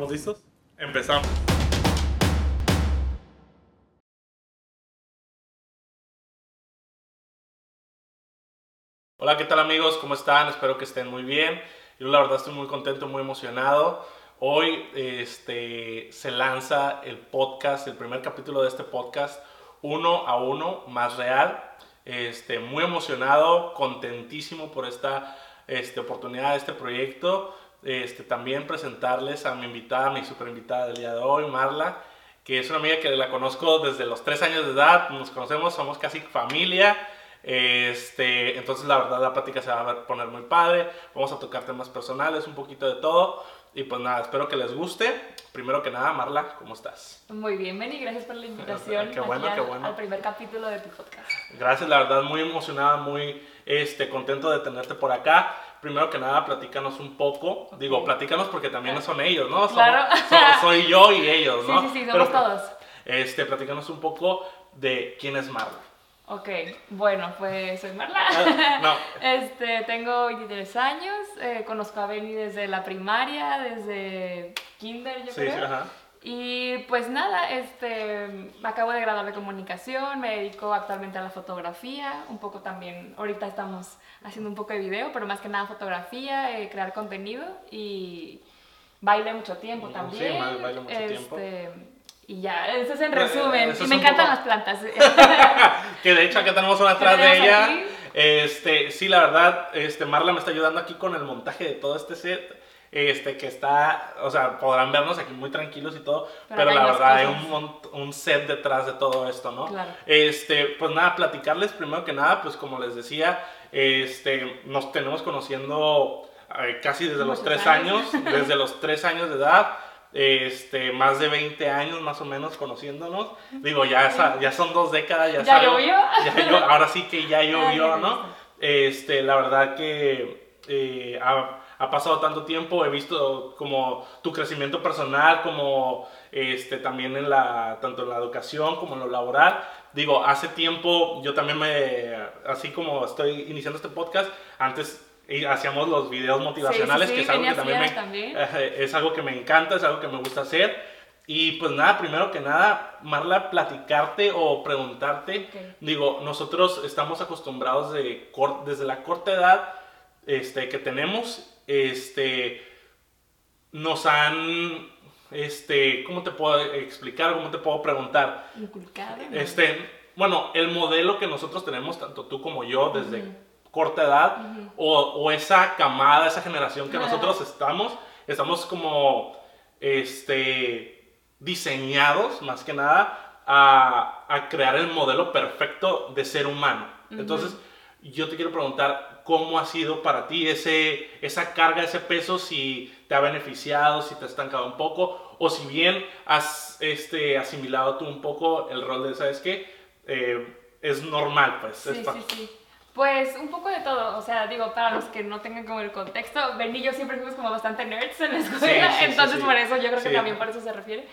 ¿Estamos listos? Empezamos. Hola, ¿qué tal amigos? ¿Cómo están? Espero que estén muy bien. Yo la verdad estoy muy contento, muy emocionado. Hoy este, se lanza el podcast, el primer capítulo de este podcast, uno a uno, más real. Este, muy emocionado, contentísimo por esta este, oportunidad este proyecto. Este, también presentarles a mi invitada, mi super invitada del día de hoy, Marla, que es una amiga que la conozco desde los tres años de edad, nos conocemos, somos casi familia. Este, entonces la verdad la plática se va a poner muy padre, vamos a tocar temas personales, un poquito de todo. Y pues nada, espero que les guste. Primero que nada, Marla, ¿cómo estás? Muy bien, Benny, gracias por la invitación qué bueno, aquí qué al, bueno. al primer capítulo de tu podcast. Gracias, la verdad, muy emocionada, muy este, contento de tenerte por acá. Primero que nada, platícanos un poco. Digo, platícanos porque también son ellos, ¿no? Somos- Claro. so- soy yo y ellos, Sí, ¿no? sí, sí, somos Pero, todos. Este, platícanos un poco de quién es Marla. Ok, bueno, pues soy Marla. Ah, no. Este, tengo 23 años, eh, conozco a Benny desde la primaria, desde kinder, yo Sí, creo. sí, ajá. Y pues nada, este, me acabo de graduar de comunicación, me dedico actualmente a la fotografía, un poco también, ahorita estamos haciendo un poco de video, pero más que nada fotografía, eh, crear contenido y baile mucho tiempo Sí, también. ba- bailo mucho tiempo. Este, Y ya, eso es en Eh, resumen. eso y me encantan poco- las plantas. Que de hecho acá tenemos una atrás de ella. aquí. Este, sí, la verdad, este, Marla me está ayudando aquí con el montaje de todo este set. Este, que está, o sea, podrán vernos aquí muy tranquilos y todo, pero, Pero la verdad hay un, un set detrás de todo esto, ¿no? Claro. Este, pues nada, platicarles primero que nada, pues como les decía, este, nos tenemos conociendo eh, casi desde los tres años. años, desde los tres años de edad, este, más de 20 años más o menos conociéndonos. Digo, ya, ya son dos décadas, ya, ¿Ya es algo- llovió? ahora sí que ya llovió, ¿no? Este, la verdad que eh, ha pasado tanto tiempo, he visto como tu crecimiento personal, como este, también en la, tanto en la educación como en lo laboral. Digo, hace tiempo yo también me, así como estoy iniciando este podcast, antes hacíamos los videos motivacionales, sí, que es algo que también me, también. es algo que me encanta, es algo que me gusta hacer. Y pues nada, primero que nada, Marla, platicarte o preguntarte. Ok. Digo, nosotros estamos acostumbrados de desde la corta edad este, que tenemos, este, nos han, este, ¿cómo te puedo explicar? ¿Cómo te puedo preguntar? Inculcado. ¿no? Este, bueno, el modelo que nosotros tenemos, tanto tú como yo, desde corta edad, o, o esa camada, esa generación que nosotros estamos, estamos como, este, diseñados, más que nada, a, a crear el modelo perfecto de ser humano. Entonces, yo te quiero preguntar cómo ha sido para ti ese, esa carga, ese peso, si te ha beneficiado, si te ha estancado un poco, o si bien has este, asimilado tú un poco el rol de, ¿sabes qué? Eh, es normal, pues. Sí, es sí, sí. Pues un poco de todo, o sea, digo, para los que no tengan como el contexto, Ben y yo siempre fuimos como bastante nerds en la escuela, Sí, sí, entonces sí. por eso yo creo que también por eso se refiere.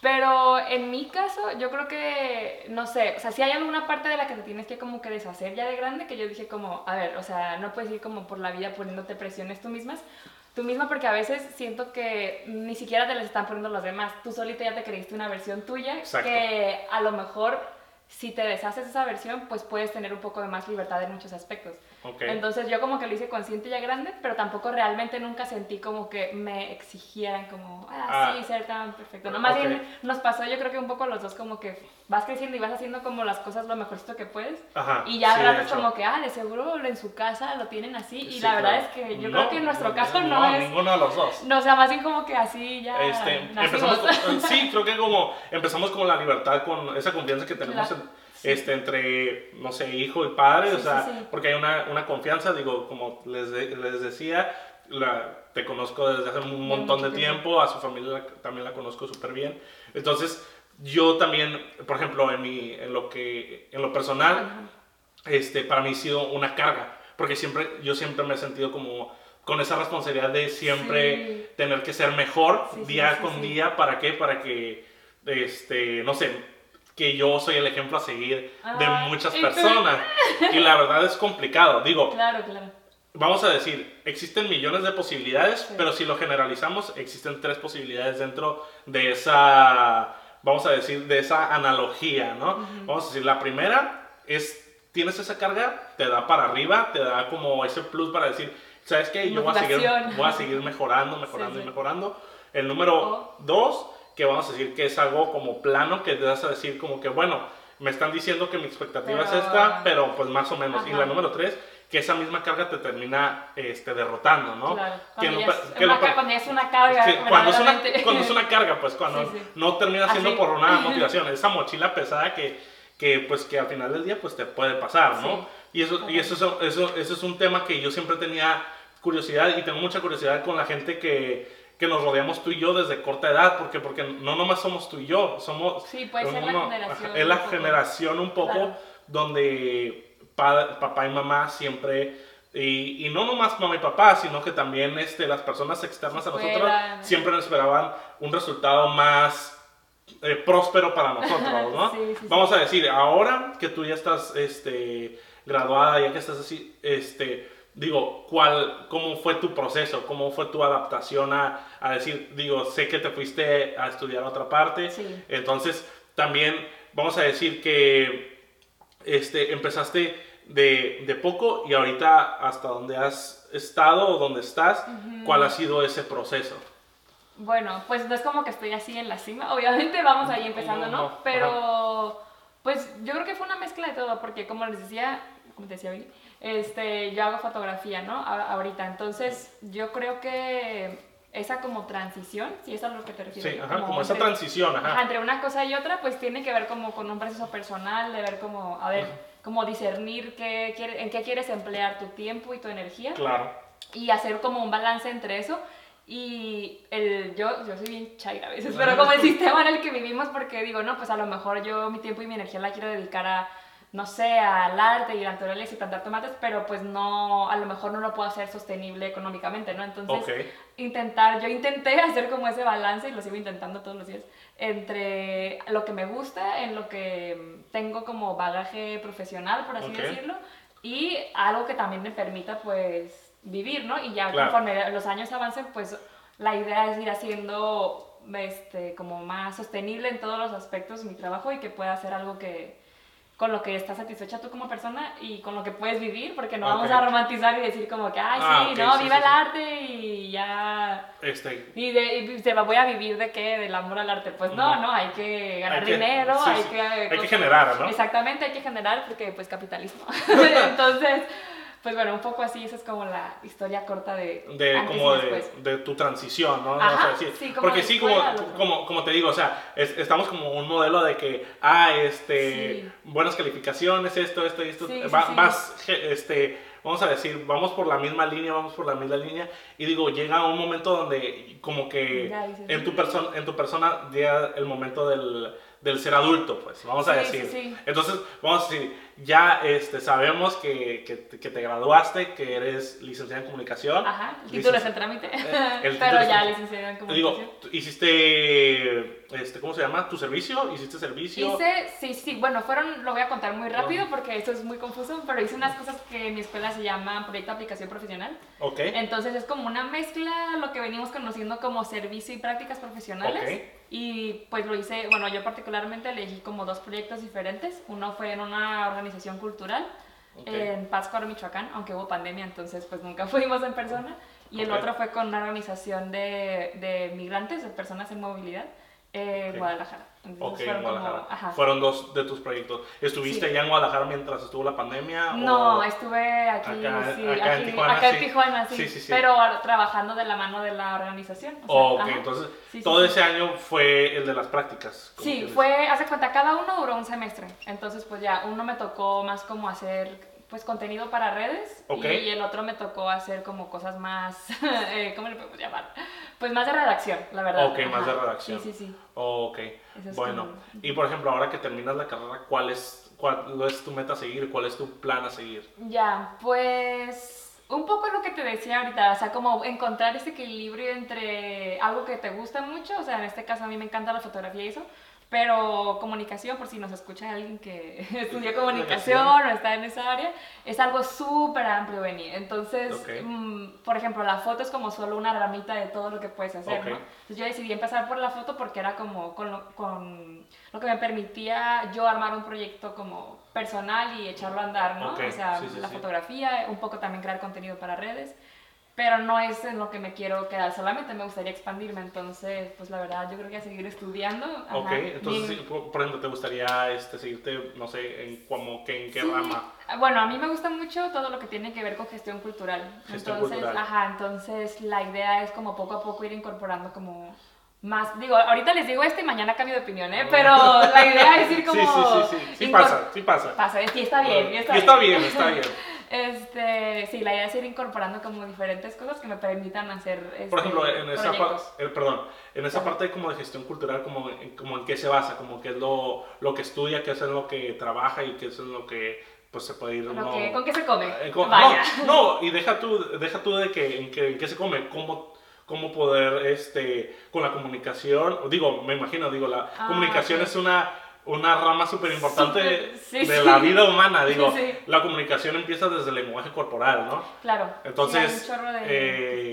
Pero en mi caso, yo creo que, no sé, o sea, si hay alguna parte de la que te tienes que como que deshacer ya de grande, que yo dije como, a ver, o sea, no puedes ir como por la vida poniéndote presiones tú mismas, tú misma, porque a veces siento que ni siquiera te las están poniendo los demás, tú solita ya te creíste una versión tuya, Exacto. que a lo mejor si te deshaces esa versión, pues puedes tener un poco de más libertad en muchos aspectos. Ok. Entonces yo como que lo hice consciente ya grande, pero tampoco realmente nunca sentí como que me exigieran como, ah, Ah. sí, ser tan perfecto. No, más Ok. bien nos pasó yo creo que un poco los dos como que vas creciendo y vas haciendo como las cosas lo mejorcito que puedes. Ajá, Y ya sí, es hecho. como que, ah, de seguro en su casa lo tienen así. Y Sí, la verdad claro. es que yo No, creo que en nuestro caso no, es... ninguno de los dos. No, o sea, más bien como que así ya Este, empezamos con- sí, creo que como empezamos con la libertad, con esa confianza que tenemos Claro, en- sí. este, entre, no sé, hijo y padre, Sí, o sea, porque hay una, una confianza, digo, como les, de- les decía, la, te conozco desde hace un montón de tiempo, a su familia también la conozco súper bien, entonces yo también, por ejemplo, en, mi, en, lo, que, en lo personal, Ajá. este, para mí ha sido una carga, porque siempre, yo siempre me he sentido como con esa responsabilidad de siempre Sí. tener que ser mejor Sí, día sí, con día, ¿para qué? Para que, este, no sé, que yo soy el ejemplo a seguir de muchas personas. Y la verdad es complicado, digo, Claro, claro. vamos a decir, existen millones de posibilidades, Sí. pero si lo generalizamos, existen tres posibilidades dentro de esa, vamos a decir, de esa analogía, ¿no? Vamos a decir, la primera es, tienes esa carga, te da para arriba, te da como ese plus para decir, ¿sabes qué? Yo voy a seguir, voy a seguir mejorando, mejorando Sí, y mejorando. El número dos, que vamos a decir que es algo como plano, que te vas a decir como que, bueno, me están diciendo que mi expectativa es Pero- esta, pero pues más o menos. Y Ajá. la número tres, que esa misma carga te termina este, derrotando, ¿no? Claro, Que cuando, no es que una, cuando es una carga. que cuando, es una, cuando es una carga, pues cuando Sí, sí. no termina siendo Así. por una motivación, esa mochila pesada que, que, pues que al final del día pues te puede pasar, ¿no? Sí. Y, eso, y eso, es- eso, eso es un tema que yo siempre tenía curiosidad y tengo mucha curiosidad con la gente que, que nos rodeamos tú y yo desde corta edad, porque, porque no nomás somos tú y yo, somos... Sí, puede ser la generación Es la un generación un poco Claro. donde pa- papá y mamá siempre... Y, y no nomás mamá y papá, sino que también este, las personas externas a nosotros siempre nos esperaban un resultado más eh, próspero para nosotros, ¿no? Sí, sí, sí. Vamos a decir, ahora que tú ya estás este, graduada, ya que estás así, este, digo, ¿cuál, ¿cómo fue tu proceso? ¿Cómo fue tu adaptación a, a decir, digo, sé que te fuiste a estudiar a otra parte, Sí. entonces también vamos a decir que este, empezaste de, de poco y ahorita hasta donde has estado o donde estás, ¿cuál ha sido ese proceso? Bueno, pues no es como que estoy así en la cima, obviamente vamos ahí empezando, No, ¿no? no, Pero, pues yo creo que fue una mezcla de todo, porque como les decía, como te decía Billy, este, yo hago fotografía, ¿no? A- ahorita, entonces yo creo que esa como transición, si es a lo que te refieres. Sí, ajá, como esa entre- transición, ajá. Ajá, entre una cosa y otra, pues tiene que ver como con un proceso personal, de ver como, a ver, como discernir qué quiere- en qué quieres emplear tu tiempo y tu energía Claro. y hacer como un balance entre eso y el yo yo soy bien chaira a veces pero como el sistema en el que vivimos porque digo no pues a lo mejor yo mi tiempo y mi energía la quiero dedicar a no sé al arte y a la naturaleza y plantar tomates pero pues no a lo mejor no lo puedo hacer sostenible económicamente no entonces intentar yo intenté hacer como ese balance y lo sigo intentando todos los días entre lo que me gusta en lo que tengo como bagaje profesional por así decirlo y algo que también me permita pues vivir, ¿no? Y ya Claro. conforme los años avancen, pues la idea es ir haciendo este, como más sostenible en todos los aspectos mi trabajo y que pueda hacer algo que con lo que estás satisfecha tú como persona y con lo que puedes vivir, porque no vamos a romantizar y decir como que, ay, Ah, sí, no, sí, viva sí, el sí. arte y ya... Este, Y, de, y se va, voy a vivir de qué, del amor al arte. Pues no, No. no, hay que ganar Hay que- dinero, hay que... Hay que generar, ¿no? Exactamente, hay que generar porque pues capitalismo. Entonces, pues bueno, un poco así, esa es como la historia corta de, de como de, tu transición, ¿no? Ajá, Vamos a decir. sí, como Porque sí, como, como, como te digo, o sea, es- estamos como un modelo de que, ah, este, Sí. buenas calificaciones, esto, esto y esto, va- vas, este, vamos a decir, vamos por la misma línea, vamos por la misma línea, y digo, llega un momento donde como que Ya en tu, persona en tu persona llega el momento del, del ser adulto, pues, vamos a Sí, decir. sí, sí. Entonces, vamos a decir, ya este, sabemos que, que, te- que te graduaste, que eres licenciada en comunicación. Ajá, el título es en trámite, Eh, el pero ya en- licenciada en Digo, comunicación. tú hiciste, este, ¿cómo se llama? ¿Tu servicio? ¿Hiciste servicio? Hice, sí, sí, bueno, fueron, lo voy a contar muy rápido porque esto es muy confuso, pero hice unas cosas que en mi escuela se llaman proyecto de aplicación profesional. Ok. Entonces es como una mezcla, lo que venimos conociendo como servicio y prácticas profesionales. Ok. Y pues lo hice, bueno, yo particularmente elegí como dos proyectos diferentes. Uno fue en una organización cultural en Pátzcuaro, Michoacán, aunque hubo pandemia, entonces pues nunca fuimos en persona. Y el otro fue con una organización de, de migrantes, de personas en movilidad, en Ok. Guadalajara. Entonces Ok, en como- Guadalajara. ajá. Fueron dos de tus proyectos. ¿Estuviste Sí. allá en Guadalajara mientras estuvo la pandemia? No, o- estuve aquí, Acá- sí, acá en aquí- Tijuana, acá en sí. Tijuana, sí, Sí, sí, sí. pero trabajando de la mano de la organización. o sea, Ok, ajá. entonces todo ese año fue el de las prácticas. Sí, fue, hace cuenta, cada uno duró un semestre. Entonces, pues ya, uno me tocó más como hacer, pues, contenido para redes. Ok. Y el otro me tocó hacer como cosas más, eh, ¿cómo le podemos llamar? Pues más de redacción, la verdad. Ok, más de redacción. Sí, sí, sí. Ok, es bueno. como- Y por ejemplo, ahora que terminas la carrera, ¿cuál es, cuál es tu meta a seguir? ¿Cuál es tu plan a seguir? Ya, pues un poco lo que te decía ahorita, o sea, como encontrar ese equilibrio entre algo que te gusta mucho, o sea, en este caso a mí me encanta la fotografía y eso, Pero comunicación, por si nos escucha alguien que estudia comunicación o está en esa área, es algo súper amplio, Benny. Entonces, Ok. mm, por ejemplo, la foto es como solo una ramita de todo lo que puedes hacer, Ok. ¿no? Entonces yo decidí empezar por la foto porque era como con lo, con lo que me permitía yo armar un proyecto como personal y echarlo a andar, ¿no? Ok, O sea, sí, sí, la sí. fotografía, un poco también crear contenido para redes pero no es en lo que me quiero quedar solamente, me gustaría expandirme, entonces, pues la verdad, yo creo que a seguir estudiando. ajá, Ok, entonces, bien- sí, por ejemplo, ¿te gustaría este, seguirte, no sé, en, como, que, en qué Sí, rama? Bueno, a mí me gusta mucho todo lo que tiene que ver con gestión cultural. Gestión entonces, cultural. ajá, entonces la idea es como poco a poco ir incorporando como más, digo, ahorita les digo esto y mañana cambio de opinión, ¿eh? Pero la idea es ir como... Sí, sí, sí, sí, sí pasa, sí pasa. Pasa, y está bien, está, Y está bien, está bien. Este, sí, la idea es ir incorporando como diferentes cosas que me permitan hacer Por este, ejemplo, en esa, parte, proyectos. perdón, en esa parte como de gestión cultural, como, en- como en qué se basa, como qué es lo, lo que estudia, qué es en lo que trabaja y qué es en lo que pues se puede ir Lo uno- que- ¿Con qué se come? Eh, con- Vaya. No, no, y deja tú, deja tú de que en, que en qué se come, cómo, cómo poder, este, con la comunicación, digo, me imagino, digo, la Ah, comunicación es una, una rama súper importante sí, de sí. la vida humana, digo, Sí. la comunicación empieza desde el lenguaje corporal, ¿no? Claro. Entonces, hay, un de-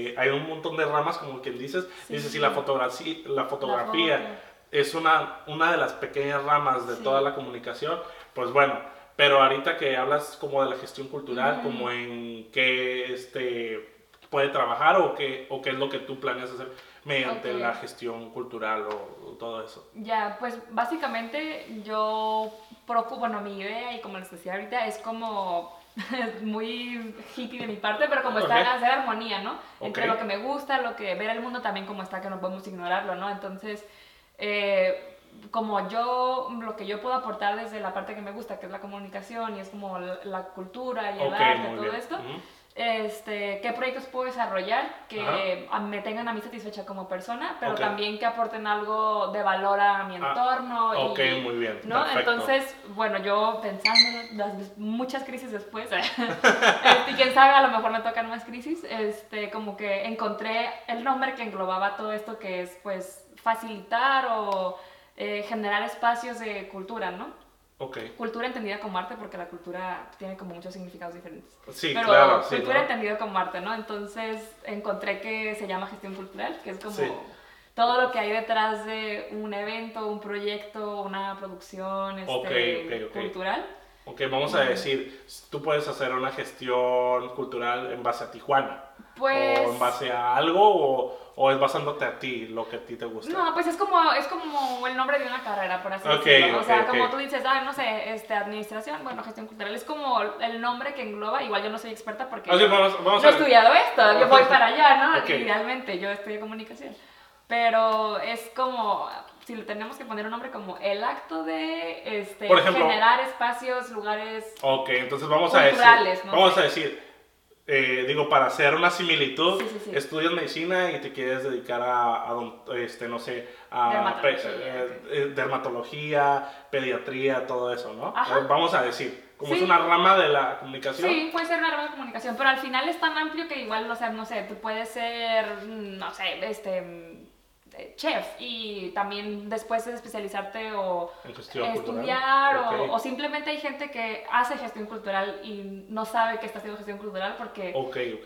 eh, hay un montón de ramas, como quien dices, dices, si la, fotografi- la fotografía foto. es una, una de las pequeñas ramas de toda la comunicación, pues bueno, pero ahorita que hablas como de la gestión cultural, como en qué este, puede trabajar o qué, o qué es lo que tú planeas hacer mediante la gestión cultural o, todo eso. Ya, pues básicamente yo procuro, bueno, mi idea y como les decía ahorita es como muy hippie de mi parte, pero como está Ok. hacer armonía, ¿no? Entre lo que me gusta, lo que ver el mundo también como está, que no podemos ignorarlo, ¿no? Entonces, eh, como yo, lo que yo puedo aportar desde la parte que me gusta, que es la comunicación y es como la, la cultura y el arte, todo bien. esto. Este, qué proyectos puedo desarrollar que me tengan a mí satisfecha como persona, pero también que aporten algo de valor a mi Ah, entorno. y- ok, muy bien, ¿no? perfecto. Entonces, bueno, yo pensando las muchas crisis después, este, y quién sabe, a lo mejor me tocan más crisis, este, como que encontré el nombre que englobaba todo esto que es, pues, facilitar o eh, generar espacios de cultura, ¿no? Ok, Cultura entendida como arte, porque la cultura tiene como muchos significados diferentes. sí, Pero claro, sí, cultura ¿no? entendida como arte, ¿no? Entonces encontré que se llama gestión cultural, que es como Sí. todo lo que hay detrás de un evento, un proyecto, una producción este, Ok, ok, ok. cultural. Ok, vamos a decir, tú puedes hacer una gestión cultural en base a Tijuana. Pues... ¿O en base a algo o, o es basándote a ti, lo que a ti te gusta? No, pues es como, es como el nombre de una carrera, por así Ok, decirlo. O ok, sea, ok. como tú dices, ah, no sé, este, administración, bueno, gestión cultural, es como el nombre que engloba, igual yo no soy experta porque yo vamos- vamos no he estudiado esto, yo voy para allá, ¿no? Idealmente, yo estudié comunicación. Pero es como, si le tenemos que poner un nombre como el acto de este, Por ejemplo- generar espacios, lugares... Ok, entonces vamos a decir, no vamos a decir, eh, digo, para hacer una similitud, Sí, sí, sí. estudias medicina y te quieres dedicar a, a este, no sé, a Dermatología, pe- eh, eh, dermatología, pediatría, todo eso, ¿no? Ajá. Eh, Vamos a decir, como es una rama de la comunicación. Sí, puede ser una rama de comunicación, pero al final es tan amplio que igual, o sea, no sé, tú puedes ser, mm, no sé, este, chef y también después de especializarte o estudiar o, o simplemente hay gente que hace gestión cultural y no sabe que está haciendo gestión cultural porque,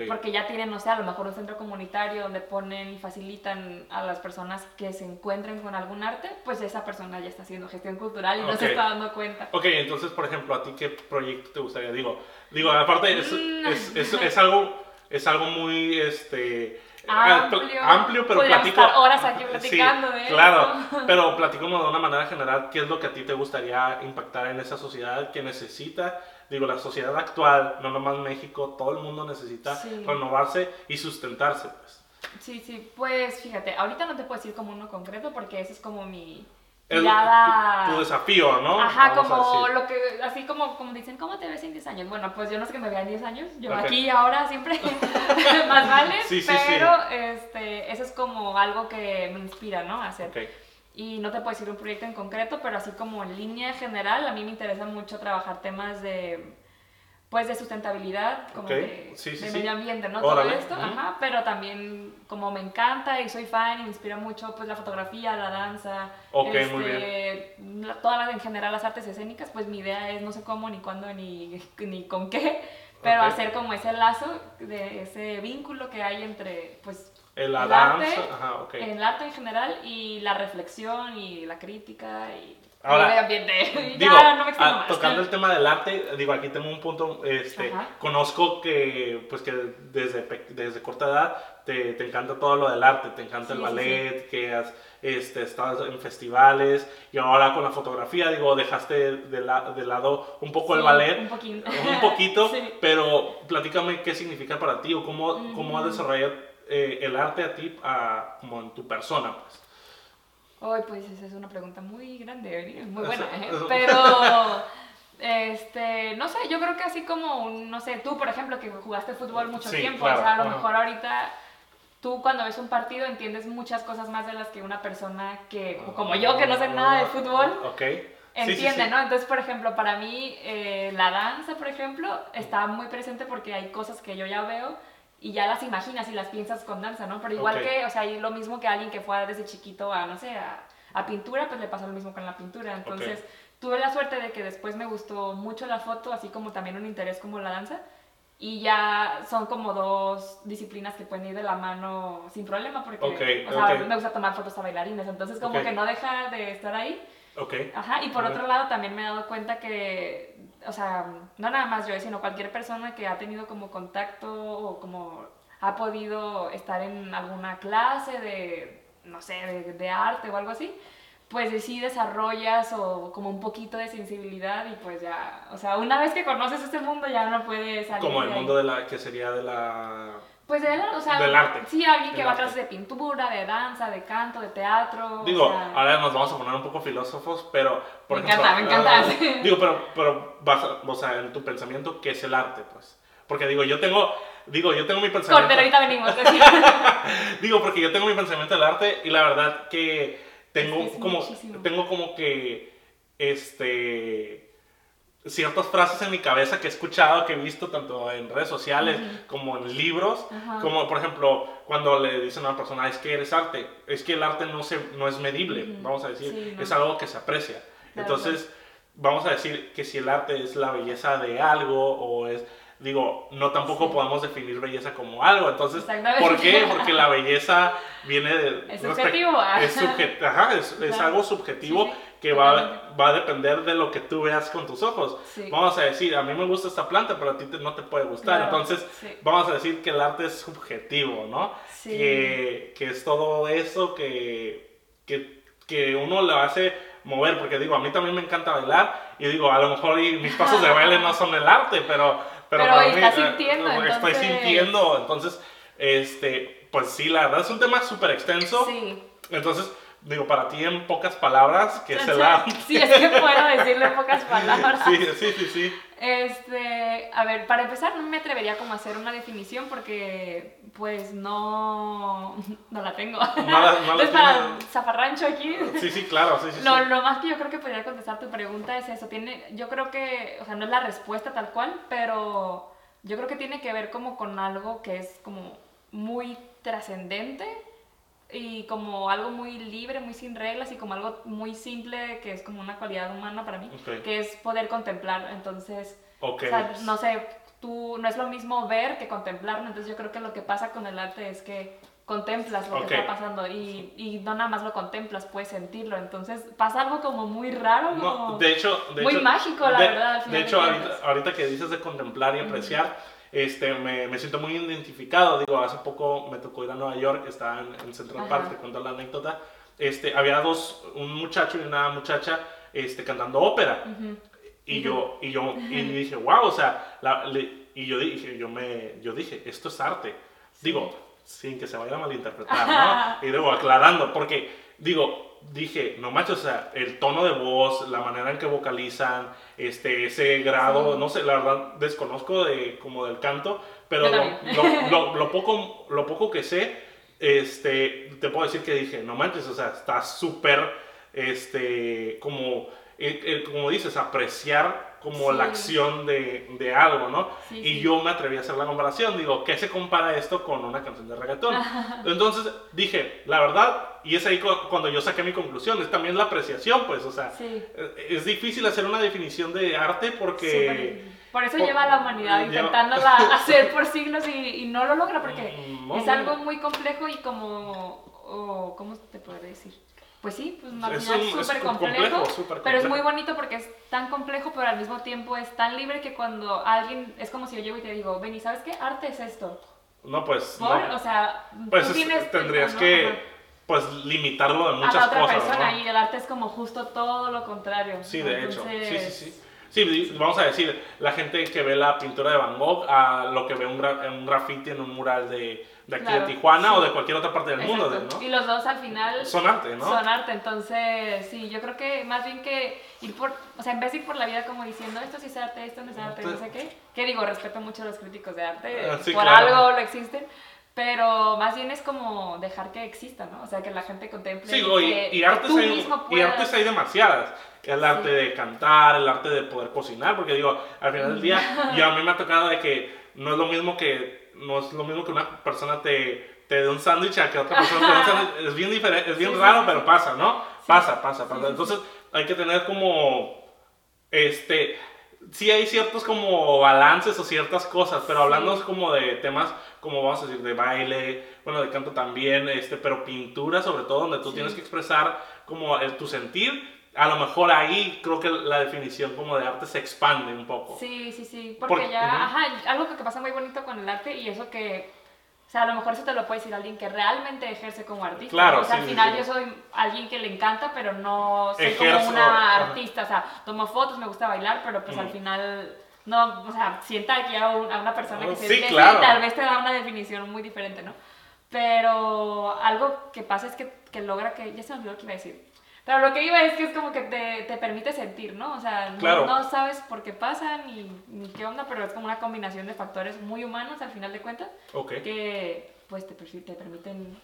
porque ya tienen, no sé, a lo mejor un centro comunitario donde ponen y facilitan a las personas que se encuentren con algún arte, pues esa persona ya está haciendo gestión cultural y no se está dando cuenta. Ok, entonces, por ejemplo, ¿a ti qué proyecto te gustaría? Digo, digo aparte, es, Mm. es, es, es algo, es algo muy, este... Amplio. eh, amplio, pero Podríamos platico... estar horas aquí Sí, platicando de claro, pero platicamos de una manera general, ¿qué es lo que a ti te gustaría impactar en esa sociedad que necesita? Digo, la sociedad actual, no nomás México, todo el mundo necesita Sí. renovarse y sustentarse, pues. Sí, sí, pues fíjate, ahorita no te puedo decir como uno concreto porque ese es como mi Mirada... tu, tu desafío, ¿no? Ajá, Vamos como lo que, así como, como dicen, ¿cómo te ves en 10 años? Bueno, pues yo no sé que me vean 10 años, yo aquí ahora siempre más vale, Sí, sí, sí. pero este, eso es como algo que me inspira, ¿no? A hacer. Y no te puedo decir un proyecto en concreto, pero así como en línea general, a mí me interesa mucho trabajar temas de pues de sustentabilidad, como de, sí, sí, de sí. medio ambiente, ¿no? Órale, Todo esto, ajá, pero también como me encanta y soy fan y me inspira mucho pues la fotografía, la danza, Ok, muy este, la- todas las, en general las artes escénicas, pues mi idea es no sé cómo, ni cuándo, ni, ni con qué, pero hacer como ese lazo, de ese vínculo que hay entre pues El danza, arte, ajá, el arte en general y la reflexión y la crítica y Ahora, medio ambiente. Digo, ya no me extiendo ah, más. tocando el tema del arte, digo, aquí tengo un punto, este, Ajá. conozco que, pues que desde, desde corta edad te, te encanta todo lo del arte, te encanta el Sí, sí, ballet, que has este, estado en festivales y ahora con la fotografía, digo, dejaste de, la- de lado un poco el ballet, Un poquito. un poquito, pero platícame qué significa para ti o cómo, cómo has desarrollado eh, el arte a ti, a- como en tu persona, pues. Ay, pues esa es una pregunta muy grande, muy buena, ¿eh? Pero, este, no sé, yo creo que así como, no sé, tú, por ejemplo, que jugaste fútbol mucho Sí, tiempo, claro, o sea, a lo mejor ahorita tú cuando ves un partido entiendes muchas cosas más de las que una persona que, como yo, que no sé nada de fútbol. Sí, sí, entiende, sí. ¿no? Entonces, por ejemplo, para mí eh, la danza, por ejemplo, está muy presente porque hay cosas que yo ya veo y ya las imaginas y las piensas con danza, ¿no? Pero igual Ok. que, o sea, lo mismo que alguien que fue desde chiquito a, no sé, a, a pintura, pues le pasa lo mismo con la pintura. Entonces, tuve la suerte de que después me gustó mucho la foto, así como también un interés como la danza. Y ya son como dos disciplinas que pueden ir de la mano sin problema, porque Ok, o sea, me gusta tomar fotos a bailarines, entonces como que no deja de estar ahí. Ok. Ajá, y por otro lado también me he dado cuenta que, o sea, no nada más yo, sino cualquier persona que ha tenido como contacto o como ha podido estar en alguna clase de, no sé, de, de arte o algo así, pues sí desarrollas o como un poquito de sensibilidad y pues ya, o sea, una vez que conoces este mundo ya no puedes salir Como el de mundo de la, que sería de la... Pues del, o sea, del arte. Sí, alguien que va a clases de pintura, de danza, de canto, de teatro. o Digo, sea, ahora nos vamos a poner un poco filósofos, pero... Por Me ejemplo, encanta, me encanta, digo, pero, pero vas a- o sea, en tu pensamiento, ¿qué es el arte, pues? Porque digo, yo tengo... Digo, yo tengo mi pensamiento... Corte, ahorita venimos. Digo, porque yo tengo mi pensamiento del arte y la verdad que tengo Es que es como muchísimo. tengo como que este ciertas frases en mi cabeza que he escuchado, que he visto tanto en redes sociales como en libros, como por ejemplo cuando le dicen a una persona es que eres arte, es que el arte no se no es medible, vamos a decir, Sí, no. es algo que se aprecia. Claro, Entonces, vamos a decir que si el arte es la belleza de algo o es digo, no tampoco Sí. podemos definir belleza como algo. Entonces. ¿por qué? Porque la belleza viene de... Es subjetivo. Es, subje- ajá, es, es Claro. algo subjetivo Sí, que va, va a depender de lo que tú veas con tus ojos. Sí. Vamos a decir, a mí me gusta esta planta, pero a ti te- no te puede gustar. Claro, Entonces, vamos a decir que el arte es subjetivo, ¿no? Sí. Que, que es todo eso que, que, que uno lo hace mover, porque digo, a mí también me encanta bailar y digo, a lo mejor y mis pasos de baile no son el arte, pero... Pero, Pero para estás eh, sintiendo, Estoy entonces- sintiendo, entonces, este, pues sí, la verdad es un tema súper extenso. Sí. Entonces, digo, para ti en pocas palabras, que O sea, arte. Sí, es que puedo decirlo en pocas palabras. Sí, sí, sí, sí. Este, a ver, para empezar no me atrevería como a hacer una definición porque pues no, no la tengo. No la- no la Entonces para tiene. zafarrancho aquí. Sí, sí, claro, sí, sí. Lo, sí. lo más que yo creo que podría contestar tu pregunta es eso. Tiene, yo creo que, o sea, no es la respuesta tal cual, pero yo creo que tiene que ver como con algo que es como muy trascendente y como algo muy libre, muy sin reglas y como algo muy simple que es como una cualidad humana para mí, que es poder contemplar. Entonces, o sea, no sé, tú no es lo mismo ver que contemplar, entonces yo creo que lo que pasa con el arte es que contemplas lo que está pasando y, y no nada más lo contemplas, puedes sentirlo, entonces pasa algo como muy raro, No, como- de hecho, de muy hecho- mágico, la de- verdad, al final De hecho, ahorita que dices de contemplar y apreciar, este, me, me siento muy identificado. Digo, hace poco me tocó ir a Nueva York, estaba en, en Central Ajá. Park, te cuento la anécdota. Este, había dos, un muchacho y una muchacha este, cantando ópera. Ujú. Y yo, y yo, y dije, wow, o sea, la- le- y yo dije, yo me, yo dije, esto es arte. Digo, sin que se vaya a malinterpretar, ¿no? Y luego aclarando, porque, digo, dije, no manches, o sea, el tono de voz, la manera en que vocalizan, este, ese grado, Sí. no sé, la verdad desconozco de, como del canto, pero Yo lo, también. lo- lo- lo poco, lo poco que sé, este, te puedo decir que dije, no manches, o sea, está súper, este, como, eh, eh, como dices, apreciar como Sí. la acción de, de algo, ¿no? Sí, y sí. yo me atreví a hacer la comparación, digo, ¿qué se compara esto con una canción de reggaetón? Entonces dije, la verdad, y es ahí cu- cuando yo saqué mi conclusión, es también la apreciación, pues, o sea, eh, es difícil hacer una definición de arte porque... Por eso por- lleva a la humanidad lleva- intentándola hacer por siglos y, y no lo logra porque no, es algo muy complejo y como, o, ¿cómo te podría decir? Pues sí, pues al Es final un- es es súper complejo, pero es muy bonito porque es tan complejo, pero al mismo tiempo es tan libre que cuando alguien, es como si yo llego y te digo, ven, ¿y sabes qué? Arte es esto. No, pues, Por, no. o sea, Pues tú es- tienes... tendrías ¿no? que, pues, limitarlo de a muchas la otra cosas, persona ¿no? y el arte es como justo todo lo contrario. Sí, de hecho. Sí, sí, sí. Sí, vamos a decir, la gente que ve la pintura de Van Gogh a lo que ve un, gra- un graffiti en un mural de, de aquí Claro, de Tijuana sí. o de cualquier otra parte del mundo, Exacto. ¿no? Y los dos al final Son arte, ¿no? son arte, entonces sí, yo creo que más bien que ir por, o sea, en vez de ir por la vida como diciendo esto sí es arte, esto no es arte, no sé qué, que digo, respeto mucho a los críticos de arte, Ah, sí, por claro. algo lo existen, pero más bien es como dejar que exista, ¿no? O sea, que la gente contemple Sí, y, y, que, y artes hay, y puedas. artes hay demasiadas. El arte de cantar, el arte de poder cocinar, porque digo, al final del día, yo a mí me ha tocado de que no es lo mismo que, no es lo mismo que una persona te, te dé un sándwich a que otra persona te dé un sándwich. Es bien diferente, es bien Sí, raro, sí, pero pasa, ¿no? Pasa, pasa, pasa. Entonces hay que tener como, este, sí hay ciertos como balances o ciertas cosas, pero hablando como de temas, como vamos a decir, de baile, bueno, de canto también, este, pero pintura sobre todo, donde tú tienes que expresar como el, tu sentir, a lo mejor ahí creo que la definición como de arte se expande un poco. Sí, sí, sí, porque Por- ya, ujú. ajá, algo que pasa muy bonito con el arte y eso que, o sea, a lo mejor eso te lo puede decir alguien que realmente ejerce como artista. Claro. O sea, sí, al sí, final sí. yo soy alguien que le encanta, pero no soy Ejerzo, como una artista, o sea, tomo fotos, me gusta bailar, pero pues al Ujú. final... No, o sea, sienta aquí a, un- a una persona que Oh, se sí, dedica y claro. tal vez te da una definición muy diferente, ¿no? Pero algo que pasa es que, que logra que... Ya se me olvidó lo que iba a decir. Pero lo que iba es que es como que te, te permite sentir, ¿no? O sea, no, Claro. no sabes por qué pasa ni, ni qué onda, pero es como una combinación de factores muy humanos al final de cuentas Ok. que pues te, te permiten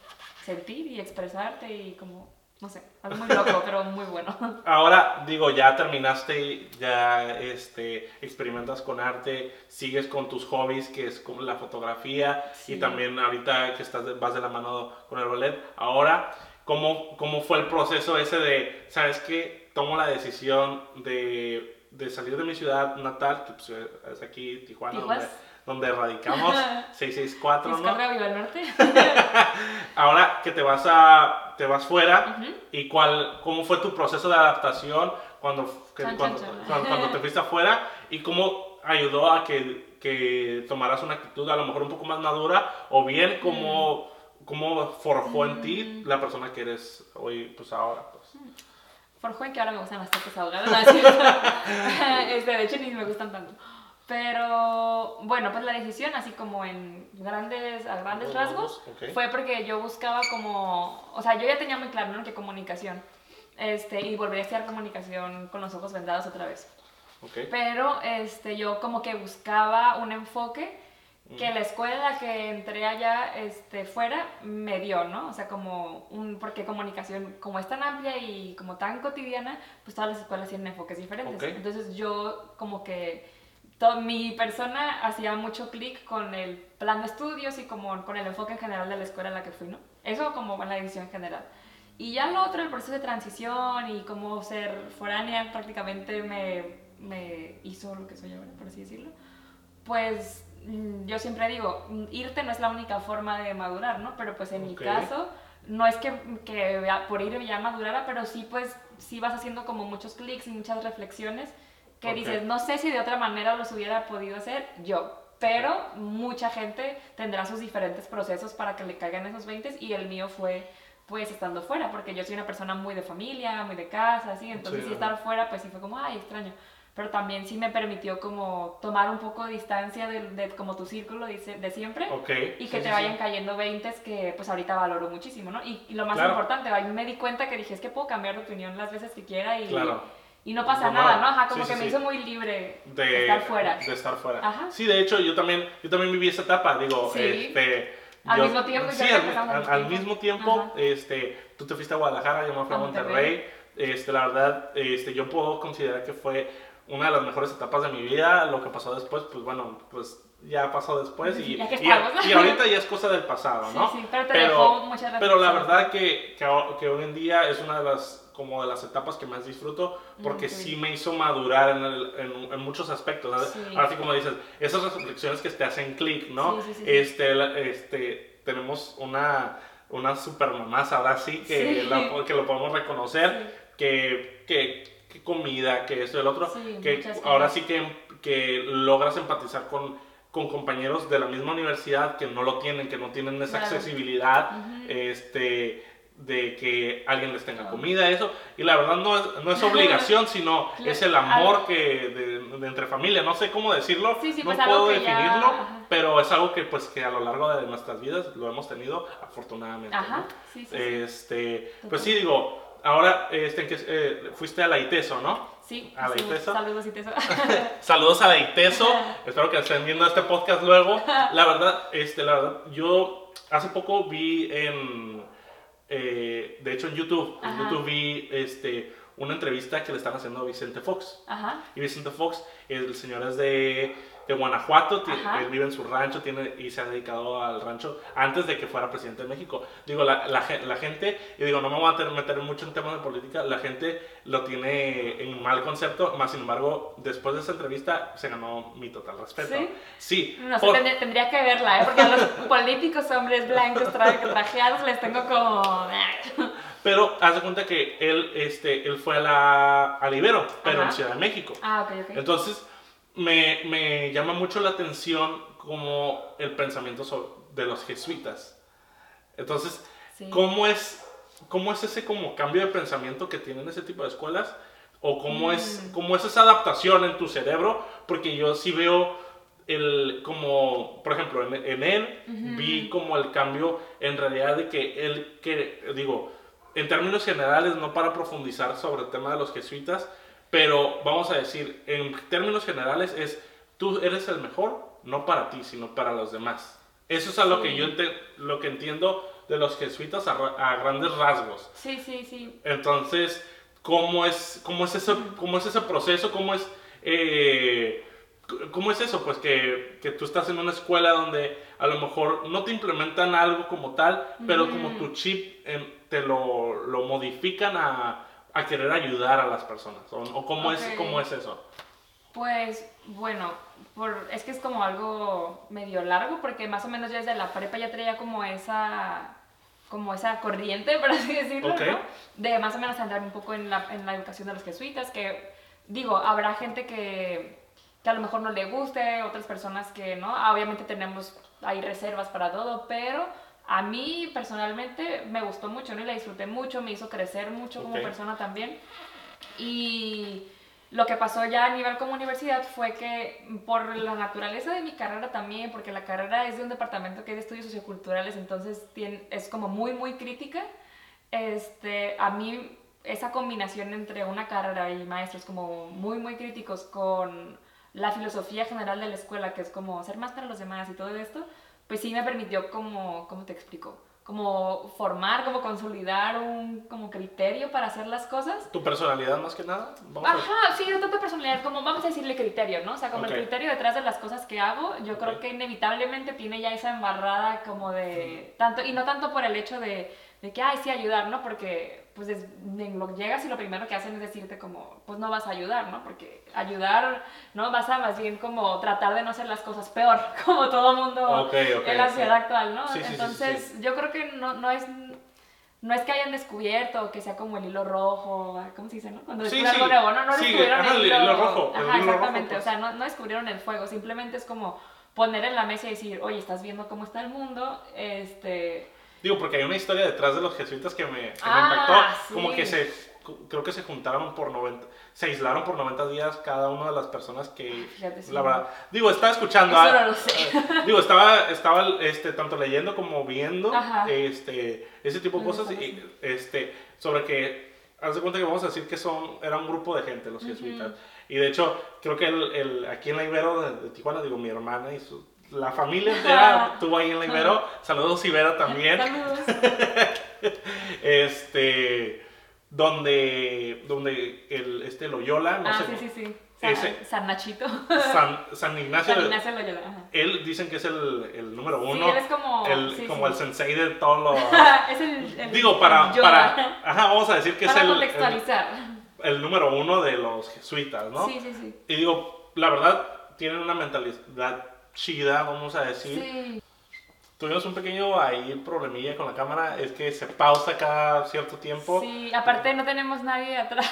sentir y expresarte y como, no sé, algo muy loco, pero muy bueno. Ahora, digo, ya terminaste, ya este, experimentas con arte, sigues con tus hobbies, que es como la fotografía, Sí. y también ahorita que estás, de- vas de la mano con el ballet. Ahora, ¿cómo, cómo fue el proceso ese de, sabes qué? Tomo la decisión de, de salir de mi ciudad natal, que pues, es aquí, Tijuana, donde, donde radicamos, 664, ¿no? Viva el Norte. Ahora que te vas a te vas fuera Ujú. y cuál cómo fue tu proceso de adaptación cuando que- Chan, chan, cuando, chan. cuando- cuando te fuiste afuera y cómo ayudó a que, que tomaras una actitud a lo mejor un poco más madura o bien cómo cómo forjó en ti Mm. la persona que eres hoy pues ahora pues. Por joven que ahora me gustan las tortas ahogadas, no este, de hecho ni me gustan tanto. Pero bueno, pues la decisión, así como en grandes, a grandes rasgos, Ok. fue porque yo buscaba como, o sea, yo ya tenía muy claro, ¿no? Que comunicación, este, y volvería a estudiar comunicación con los ojos vendados otra vez. Ok. Pero este, yo como que buscaba un enfoque que la escuela que entré allá este, fuera me dio, ¿no? O sea, como un, porque comunicación como es tan amplia y como tan cotidiana, pues todas las escuelas tienen enfoques diferentes. Ok. Entonces yo como que to- mi persona hacía mucho clic con el plan de estudios y como con el enfoque en general de la escuela a la que fui, ¿no? Eso como en la división general. Y ya lo otro, el proceso de transición y cómo ser foránea prácticamente me, me hizo lo que soy ahora, por así decirlo. Pues mm, yo siempre digo, mm, irte no es la única forma de madurar, ¿no? Pero pues en mi caso, no es que, que por ir ya madurara, pero sí pues sí vas haciendo como muchos clics y muchas reflexiones que dices, no sé si de otra manera los hubiera podido hacer yo, pero mucha gente tendrá sus diferentes procesos para que le caigan esos 20 y el mío fue pues estando fuera, porque yo soy una persona muy de familia, muy de casa, así, entonces Sí, sí, estar fuera pues sí fue como, ay, extraño. Pero también sí me permitió como tomar un poco de distancia de, de como tu círculo dice, de siempre Ok. y que sí, te sí. vayan cayendo 20 que pues ahorita valoro muchísimo, ¿no? Y, y lo más Claro. importante, ahí me di cuenta que dije, es que puedo cambiar de opinión las veces que quiera y, Claro. y no pasa No, nada, no. Ajá, como Sí, que me hizo muy libre de, de estar fuera. de estar fuera. Ajá. Sí, de hecho, yo también, yo también viví esa etapa, digo, este... Al yo- mismo tiempo, Sí, al, al al- mismo tiempo. Ajá. este, tú te fuiste a Guadalajara, yo me fui a. Monterrey. Este, la verdad, este, yo puedo considerar que fue una de las mejores etapas de mi vida. Lo que pasó después, pues bueno, pues ya pasó después y, Ya y- y ahorita ya es cosa del pasado, ¿no? Sí, sí, pero te dejó muchas pero la verdad que, que, que hoy en día es una de las como de las etapas que más disfruto porque qué sí me hizo madurar en, el- en- en muchos aspectos. Sí. Ahora sí como dices, esas reflexiones que te hacen clic, ¿no? Sí. Este, este, tenemos una, una super mamás ahora sí que, la- que lo podemos reconocer, que, que, que comida, que esto y el otro, Sí, que ahora sí que, que logras empatizar con, con compañeros de la misma universidad que no lo tienen, que no tienen esa Claro. accesibilidad este, de que alguien les tenga comida, eso. Y la verdad no es, no es obligación, sino Claro. es el amor que de, de entre familia. No sé cómo decirlo, Sí, sí, no pues puedo ya- definirlo, pero es algo que pues que a lo largo de nuestras vidas lo hemos tenido afortunadamente. Ajá, ¿no? sí. Este, pues sí, digo, ahora este, en que, eh, fuiste a la ITESO, ¿no? Sí, a la ITESO. saludos y teso. Saludos a la ITESO, espero que estén viendo este podcast luego. La verdad, este, la verdad, yo hace poco vi en, eh, de hecho en YouTube, en. YouTube vi este, una entrevista que le están haciendo a Vicente Fox. Ajá. Y Vicente Fox, el señor es de, de Guanajuato, él vive en su rancho tiene, y se ha dedicado al rancho antes de que fuera presidente de México. Digo, la, la, la gente, y digo, no me voy a ter- meter mucho en temas de política, la gente lo tiene en mal concepto, más sin embargo, después de esa entrevista se ganó mi total respeto. ¿Sí? Sí, No sé, por- tendría, tendría que verla, ¿eh? Porque a los políticos hombres blancos tra- trajeados les tengo como... pero haz de cuenta que él, este, él fue a la a Ibero, pero en Ajá. Ciudad de México. Ah, ok, ok. Entonces, me, me llama mucho la atención como el pensamiento de los jesuitas. Entonces, Sí. ¿cómo, es, ¿cómo es ese como cambio de pensamiento que tienen ese tipo de escuelas? ¿O cómo, es, Mm. cómo es esa adaptación en tu cerebro? Porque yo sí veo el, como, por ejemplo, en, en él vi como el cambio en realidad de que él, que, digo, en términos generales, no para profundizar sobre el tema de los jesuitas, pero vamos a decir, en términos generales es, tú eres el mejor, no para ti, sino para los demás. Eso es a lo Sí. que yo lo que entiendo de los jesuitas a, a grandes rasgos. Sí, sí, sí. Entonces, ¿cómo es, cómo es, ese, cómo es ese proceso? ¿Cómo es, eh, ¿cómo es eso? Pues que, que tú estás en una escuela donde a lo mejor no te implementan algo como tal, pero como tu chip em, te lo, lo modifican a, a querer ayudar a las personas. ¿O, o cómo, es, Ok. cómo es eso? Pues bueno, por, es que es como algo medio largo porque más o menos yo desde la prepa ya traía como esa como esa corriente, por así decirlo, Ok. ¿no? De más o menos andar un poco en la, en la educación de los jesuitas, que digo, habrá gente que, que a lo mejor no le guste, otras personas que no, obviamente tenemos, hay reservas para todo, pero a mí personalmente me gustó mucho, ¿no? Y la disfruté mucho, me hizo crecer mucho como Ok. persona también. Y lo que pasó ya a nivel como universidad fue que por la naturaleza de mi carrera también, porque la carrera es de un departamento que es de estudios socioculturales, entonces tiene- es como muy, muy crítica, este, a mí esa combinación entre una carrera y maestros como muy, muy críticos con la filosofía general de la escuela, que es como ser más para los demás y todo esto, pues sí me permitió como, ¿cómo te explico? Como formar, como consolidar un como criterio para hacer las cosas. ¿Tu personalidad más que nada? Vamos a- Ajá, sí, no tanto personalidad, como vamos a decirle criterio, ¿no? O sea, como el criterio detrás de las cosas que hago, yo creo que inevitablemente tiene ya esa embarrada como de tanto, y no tanto por el hecho de, de que, ay, sí, ayudar, ¿no? Porque, pues, es- en lo, llegas y lo primero que hacen es decirte como, pues, no vas a ayudar, ¿no? Porque ayudar, ¿no? Vas a más bien como tratar de no hacer las cosas peor, como todo mundo en la sí. sociedad actual, ¿no? Sí, sí, sí, sí, Entonces, yo creo que no, no es... No es que hayan descubierto que sea como el hilo rojo, ¿cómo se dice, no? Cuando Sí, descubren sí. algo nuevo, no, no Sí, descubrieron el el hilo, hilo rojo, el Ajá, hilo rojo, exactamente, pues. o sea, no, no descubrieron el fuego, simplemente es como poner en la mesa y decir, oye, estás viendo cómo está el mundo, este... Digo, porque hay una historia detrás de los jesuitas que me, que me Ah, impactó. Como que se, creo que se juntaron por 90, se aislaron por 90 días cada una de las personas que, Fíjate, sí. la verdad, digo, estaba escuchando. Eso ah, no lo sé. eh, digo, estaba, estaba este, tanto leyendo como viendo Ajá. este, ese tipo de cosas y, este, sobre que, haz de cuenta que vamos a decir que son, era un grupo de gente los jesuitas. Y de hecho, creo que el, el- aquí en la Ibero de, de Tijuana, digo, mi hermana y su, la familia entera estuvo ahí en la Ibero. Saludos, Ibero, también. Saludos. Este, donde, donde el, este Loyola, no ah, sé, sí, sí, sí. San, ese- San Nachito. San, San Ignacio, San Ignacio Loyola. ajá. él dicen que es el, el número Sí, uno, él es como. el, sí, como sí. el sensei de todos los... es el, el- Digo, para, el para, ajá, vamos a decir que Para es el, el, contextualizar. el número uno de los jesuitas, ¿no? Sí, sí, sí. Y digo, la verdad, tienen una mentalidad chida, vamos a decir. Sí. Tuvimos un pequeño ahí problemilla con la cámara, es que se pausa cada cierto tiempo. Sí, aparte no tenemos nadie atrás.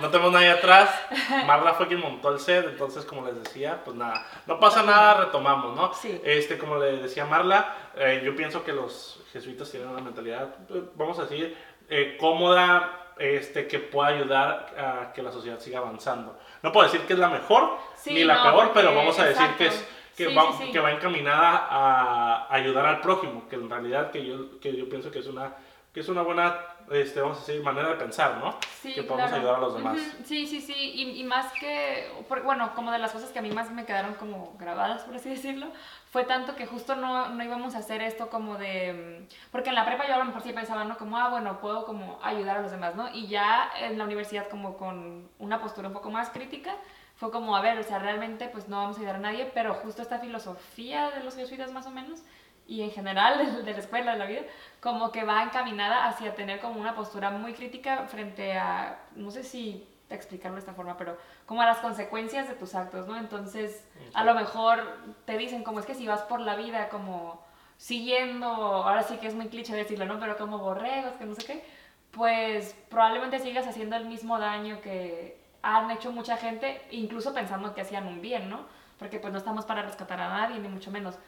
No tenemos nadie atrás. Marla fue quien montó el set, entonces como les decía, pues nada, no pasa nada, retomamos, ¿no? Sí. Este, como le decía Marla, eh, yo pienso que los jesuitas tienen una mentalidad, eh, vamos a decir, eh, cómoda, este, que pueda ayudar a que la sociedad siga avanzando. No puedo decir que es la mejor Sí, ni la no, peor, pero vamos a decir que es. Que, Sí, va, sí, que va encaminada a ayudar al prójimo, que en realidad que yo, que yo pienso que es una que es una buena este, vamos a decir manera de pensar, ¿no? Sí, que podemos claro. ayudar a los demás. Ujú, Sí, sí, sí. Y, y más que, por- bueno, como de las cosas que a mí más me quedaron como grabadas, por así decirlo, fue tanto que justo no, no íbamos a hacer esto como de... Porque en la prepa yo a lo mejor sí pensaba, ¿no? Como, ah, bueno, puedo como ayudar a los demás, ¿no? Y ya en la universidad como con una postura un poco más crítica, fue como, a ver, o sea, realmente pues no vamos a ayudar a nadie, pero justo esta filosofía de los jesuitas más o menos, y en general de, de la escuela, de la vida, como que va encaminada hacia tener como una postura muy crítica frente a, no sé si explicarlo de esta forma, pero como a las consecuencias de tus actos, ¿no? Entonces, a lo mejor te dicen como es que si vas por la vida como siguiendo, ahora sí que es muy cliché decirlo, ¿no? Pero como borregos, que no sé qué, pues probablemente sigas haciendo el mismo daño que han hecho mucha gente, incluso pensando que hacían un bien, ¿no? Porque pues no estamos para rescatar a nadie, ni mucho menos.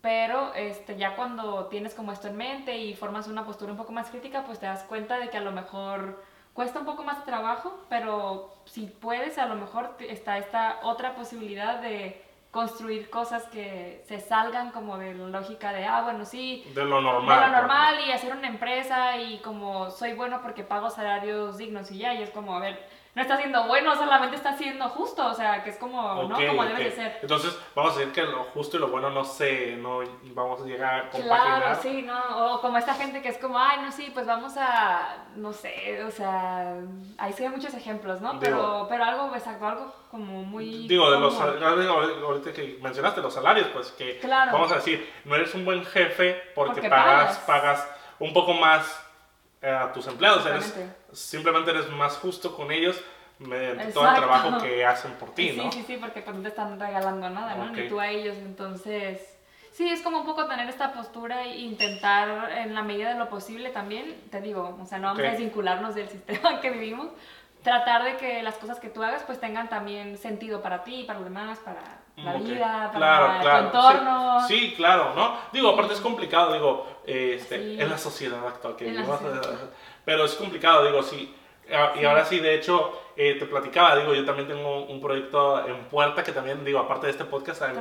Pero este, ya cuando tienes como esto en mente y formas una postura un poco más crítica, pues te das cuenta de que a lo mejor cuesta un poco más de trabajo, pero si puedes, a lo mejor está esta otra posibilidad de construir cosas que se salgan como de la lógica de, ah, bueno, sí, De lo normal. de lo normal y hacer una empresa y como soy bueno porque pago salarios dignos y ya, y es como, a ver, no está siendo bueno, solamente está siendo justo, o sea, que es como, ¿no? Como debe de ser. Entonces, vamos a decir que lo justo y lo bueno no sé, no vamos a llegar a compaginar. Claro, sí, ¿no? O como esta gente que es como, ay, no, sí, pues vamos a, no sé, o sea, ahí sí hay muchos ejemplos, ¿no? Pero, Digo- pero algo, exacto, algo como muy... Digo, de los ahorita que mencionaste los salarios, pues que Claro. vamos a decir, no eres un buen jefe porque, Porque pagas, pagas. pagas un poco más eh, a tus empleados, eres. Simplemente eres más justo con ellos mediante todo el Exacto. trabajo que hacen por ti, Sí, ¿no? sí, sí, porque pues no te están regalando nada, ¿no? Ok. Ni tú a ellos, entonces... Sí, es como un poco tener esta postura e intentar en la medida de lo posible también, te digo, o sea, no vamos Ok. a desvincularnos del sistema que vivimos, tratar de que las cosas que tú hagas pues tengan también sentido para ti, para los demás, para la Ok. vida, para Claro, tu claro. entorno. Sí, sí, claro, ¿no? Digo, aparte es complicado, digo, este, Sí. en la sociedad actual que vivimos. Pero es complicado, digo, sí. Y ahora sí, de hecho, eh, te platicaba, digo, yo también tengo un proyecto en puerta que también, digo, aparte de este podcast, hay,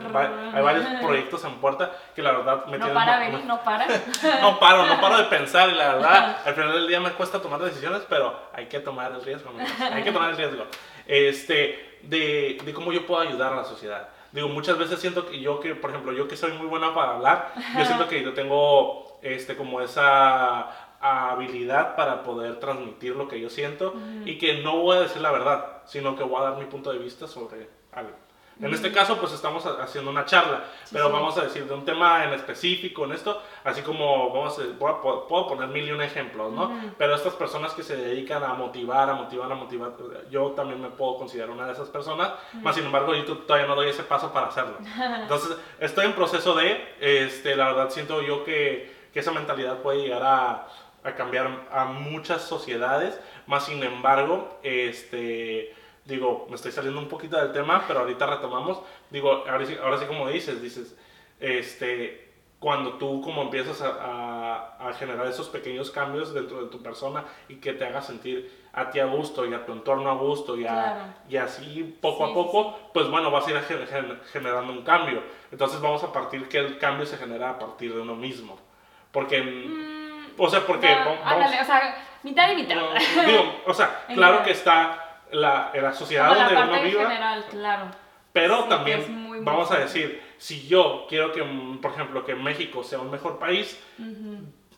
hay varios proyectos en puerta que la verdad me No tienen... para, Beni, no para. no paro, no paro de pensar y la verdad, al final del día me cuesta tomar decisiones, pero hay que tomar el riesgo, amigos, hay que tomar el riesgo. Este, de, de cómo yo puedo ayudar a la sociedad. Digo, muchas veces siento que yo, que por ejemplo, yo que soy muy buena para hablar, yo siento que yo tengo, este, como esa habilidad para poder transmitir lo que yo siento y que no voy a decir la verdad, sino que voy a dar mi punto de vista sobre algo. En este caso, pues estamos ha- haciendo una charla, pero sí. vamos a decir de un tema en específico en esto, así como vamos a, puedo puedo poner mil y un ejemplos, ¿no? Pero estas personas que se dedican a motivar, a motivar, a motivar, yo también me puedo considerar una de esas personas, más sin embargo, yo to- todavía no doy ese paso para hacerlo. Entonces, estoy en proceso de, este, la verdad, siento yo que, que esa mentalidad puede llegar a, a cambiar a muchas sociedades, más sin embargo, este digo, me estoy saliendo un poquito del tema, pero ahorita retomamos. Digo, ahora sí, ahora sí como dices, dices, este, cuando tú como empiezas a, a- a generar esos pequeños cambios dentro de tu persona y que te haga sentir a ti a gusto y a tu entorno a gusto y, a- Claro. y así poco Sí, a sí, poco, pues bueno, vas a ir generando un cambio. Entonces vamos a partir que el cambio se genera a partir de uno mismo. Porque, Mm, o sea, porque... no, va- vamos- ándale, o sea, mitad y mitad. no, digo, o sea, claro que está la, en la sociedad Como la donde parte uno viva, general, claro. pero Sí, también muy vamos a decir, si yo quiero que, mm, por ejemplo, que México sea un mejor país,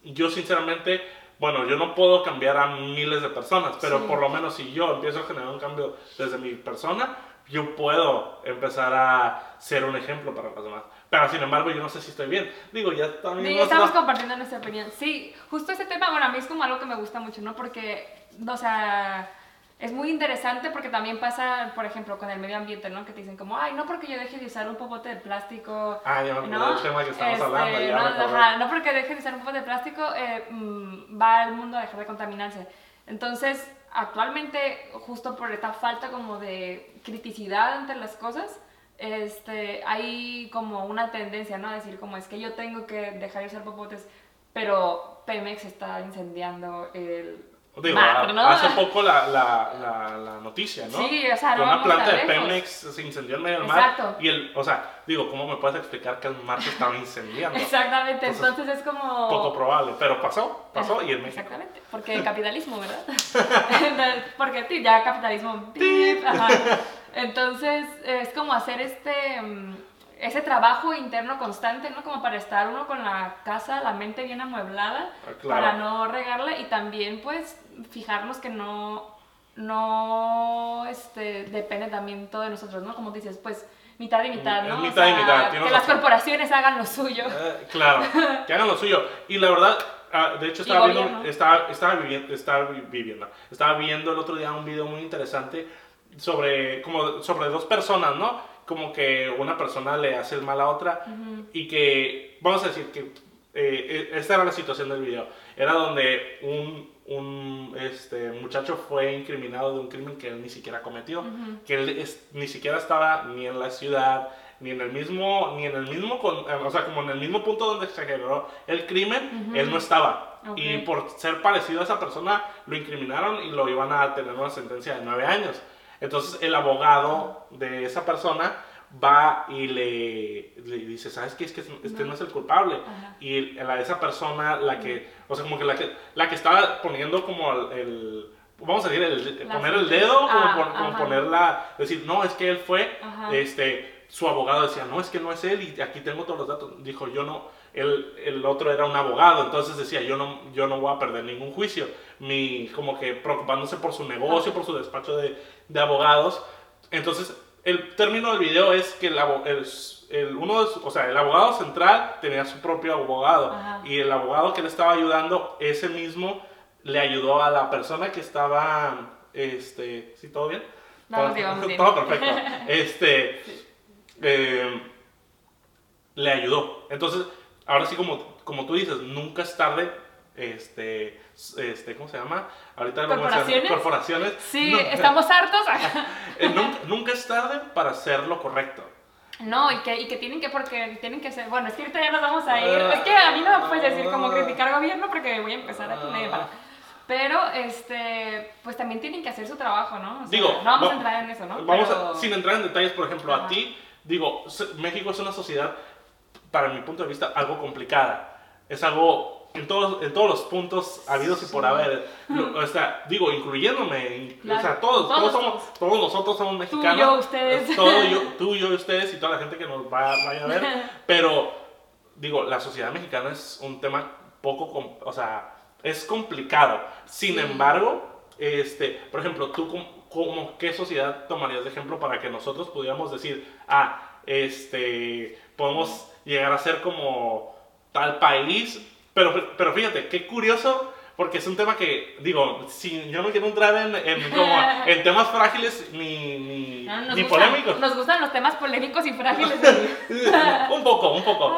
yo sinceramente, bueno, yo no puedo cambiar a miles de personas, pero Sí. por lo menos si yo empiezo a generar un cambio desde mi persona, yo puedo empezar a ser un ejemplo para los demás. Pero sin embargo, yo no sé si estoy bien. Digo, ya también... Sí, estamos compartiendo nuestra opinión. Sí, justo ese tema, bueno, a mí es como algo que me gusta mucho, ¿no? Porque, o sea, es muy interesante porque también pasa, por ejemplo, con el medio ambiente, ¿no? Que te dicen como, ay, no porque yo deje de usar un popote de plástico. Ah, ya me ¿no? del tema que estamos Este, hablando. Ya no, me ajá, no porque deje de usar un popote de plástico, eh, mm, va el mundo a dejar de contaminarse. Entonces, actualmente, justo por esta falta como de criticidad ante las cosas, este, hay como una tendencia, ¿no? A decir como es que yo tengo que dejar de usar popotes, pero Pemex está incendiando el Digo, mar, a- ¿no? hace poco la, la, la, la noticia, ¿no? Sí, o sea, Que no una planta de. Pemex se incendió en medio del mar. Exacto. Y el, o sea, digo, ¿cómo me puedes explicar que el mar se estaba incendiando? Exactamente, Entonces, entonces, es como... Poco probable, pero pasó, pasó Ajá, y en México. Exactamente, porque capitalismo, ¿verdad? porque ya capitalismo. pip, ajá. Entonces es como hacer este mm, ese trabajo interno constante, ¿no? Como para estar uno con la casa, la mente bien amueblada, Ah, claro. para no regarla y también pues fijarnos que no no este depende también todo de nosotros, ¿no? Como dices, pues mitad y mitad, Es ¿no? O mitad y mitad, que las razón. corporaciones hagan lo suyo. Eh, claro, que hagan lo suyo. Y la verdad, ah, de hecho estaba viendo, gobierno. estaba, estaba, viviendo, estaba vi- viviendo, estaba viendo el otro día un video muy interesante sobre, como, sobre dos personas, ¿no? Como que una persona le hace el mal a otra y que, vamos a decir que eh, esta era la situación del video. Era donde un, un este, muchacho fue incriminado de un crimen que él ni siquiera cometió, que él es- ni siquiera estaba ni en la ciudad, ni en el mismo, ni en el mismo, o sea, como en el mismo punto donde se generó el crimen, él no estaba. Y por ser parecido a esa persona, lo incriminaron y lo iban a tener una sentencia de nueve años. Entonces el abogado de esa persona va y le, le dice, ¿sabes qué? Es que este no es el culpable. Ajá. Y la, esa persona, la que, o sea, como que la que, la que estaba poniendo como el, el- vamos a decir, el, La poner el dedo, como, Ah, como ajá. ponerla, decir, no, es que él fue, Ajá. este, su abogado decía, no, es que no es él y aquí tengo todos los datos. Dijo, yo no, el, el otro era un abogado, entonces decía, yo no, yo no voy a perder ningún juicio. Mi, como que preocupándose por su negocio, por su despacho de, de abogados. Entonces, el término del video es que el, abo- el, el- uno su- o sea, el abogado central tenía su propio abogado Ajá. y el abogado que le estaba ayudando, ese mismo le ayudó a la persona que estaba, este, ¿sí todo bien? Vamos todo, bien. todo perfecto. Este, eh, le ayudó. Entonces, ahora sí, como, como tú dices, nunca es tarde. Este, este, ¿cómo se llama? Ahorita ¿Corporaciones? corporaciones. Sí, No, estamos hartos. eh, nunca, nunca es tarde para hacer lo correcto. No, y que, y que tienen que, porque tienen que ser, bueno, es que ahorita ya nos vamos a ir, Ah. es que a mí no me puedes decir como criticar gobierno porque voy a empezar aquí medio mal. Pero, este, pues también tienen que hacer su trabajo, ¿no? O sea, Digo, no vamos va- a entrar en eso, ¿no? Vamos Pero- a, sin entrar en detalles, por ejemplo, a ti, digo, México es una sociedad, para mi punto de vista, algo complicada. Es algo en todos, en todos los puntos habidos y por haber. Lo- o sea, digo, incluyéndome. in- O sea, Claro. todos, todos, Todos, somos, todos nosotros somos mexicanos. yo, ustedes. Es Todo yo, tú, yo, ustedes y toda la gente que nos va, vaya a ver. Pero, digo, la sociedad mexicana es un tema poco, o sea, es complicado. Sin Sí. embargo, este, por ejemplo, tú como, como qué sociedad tomarías de ejemplo para que nosotros pudiéramos decir, ah, este, podemos llegar a ser como tal país, pero, pero fíjate, qué curioso, porque es un tema que, digo, si yo no quiero entrar en, en, como, en temas frágiles ni, ni, Ah, ni gustan- polémicos. Nos gustan los temas polémicos y frágiles. un poco, un poco.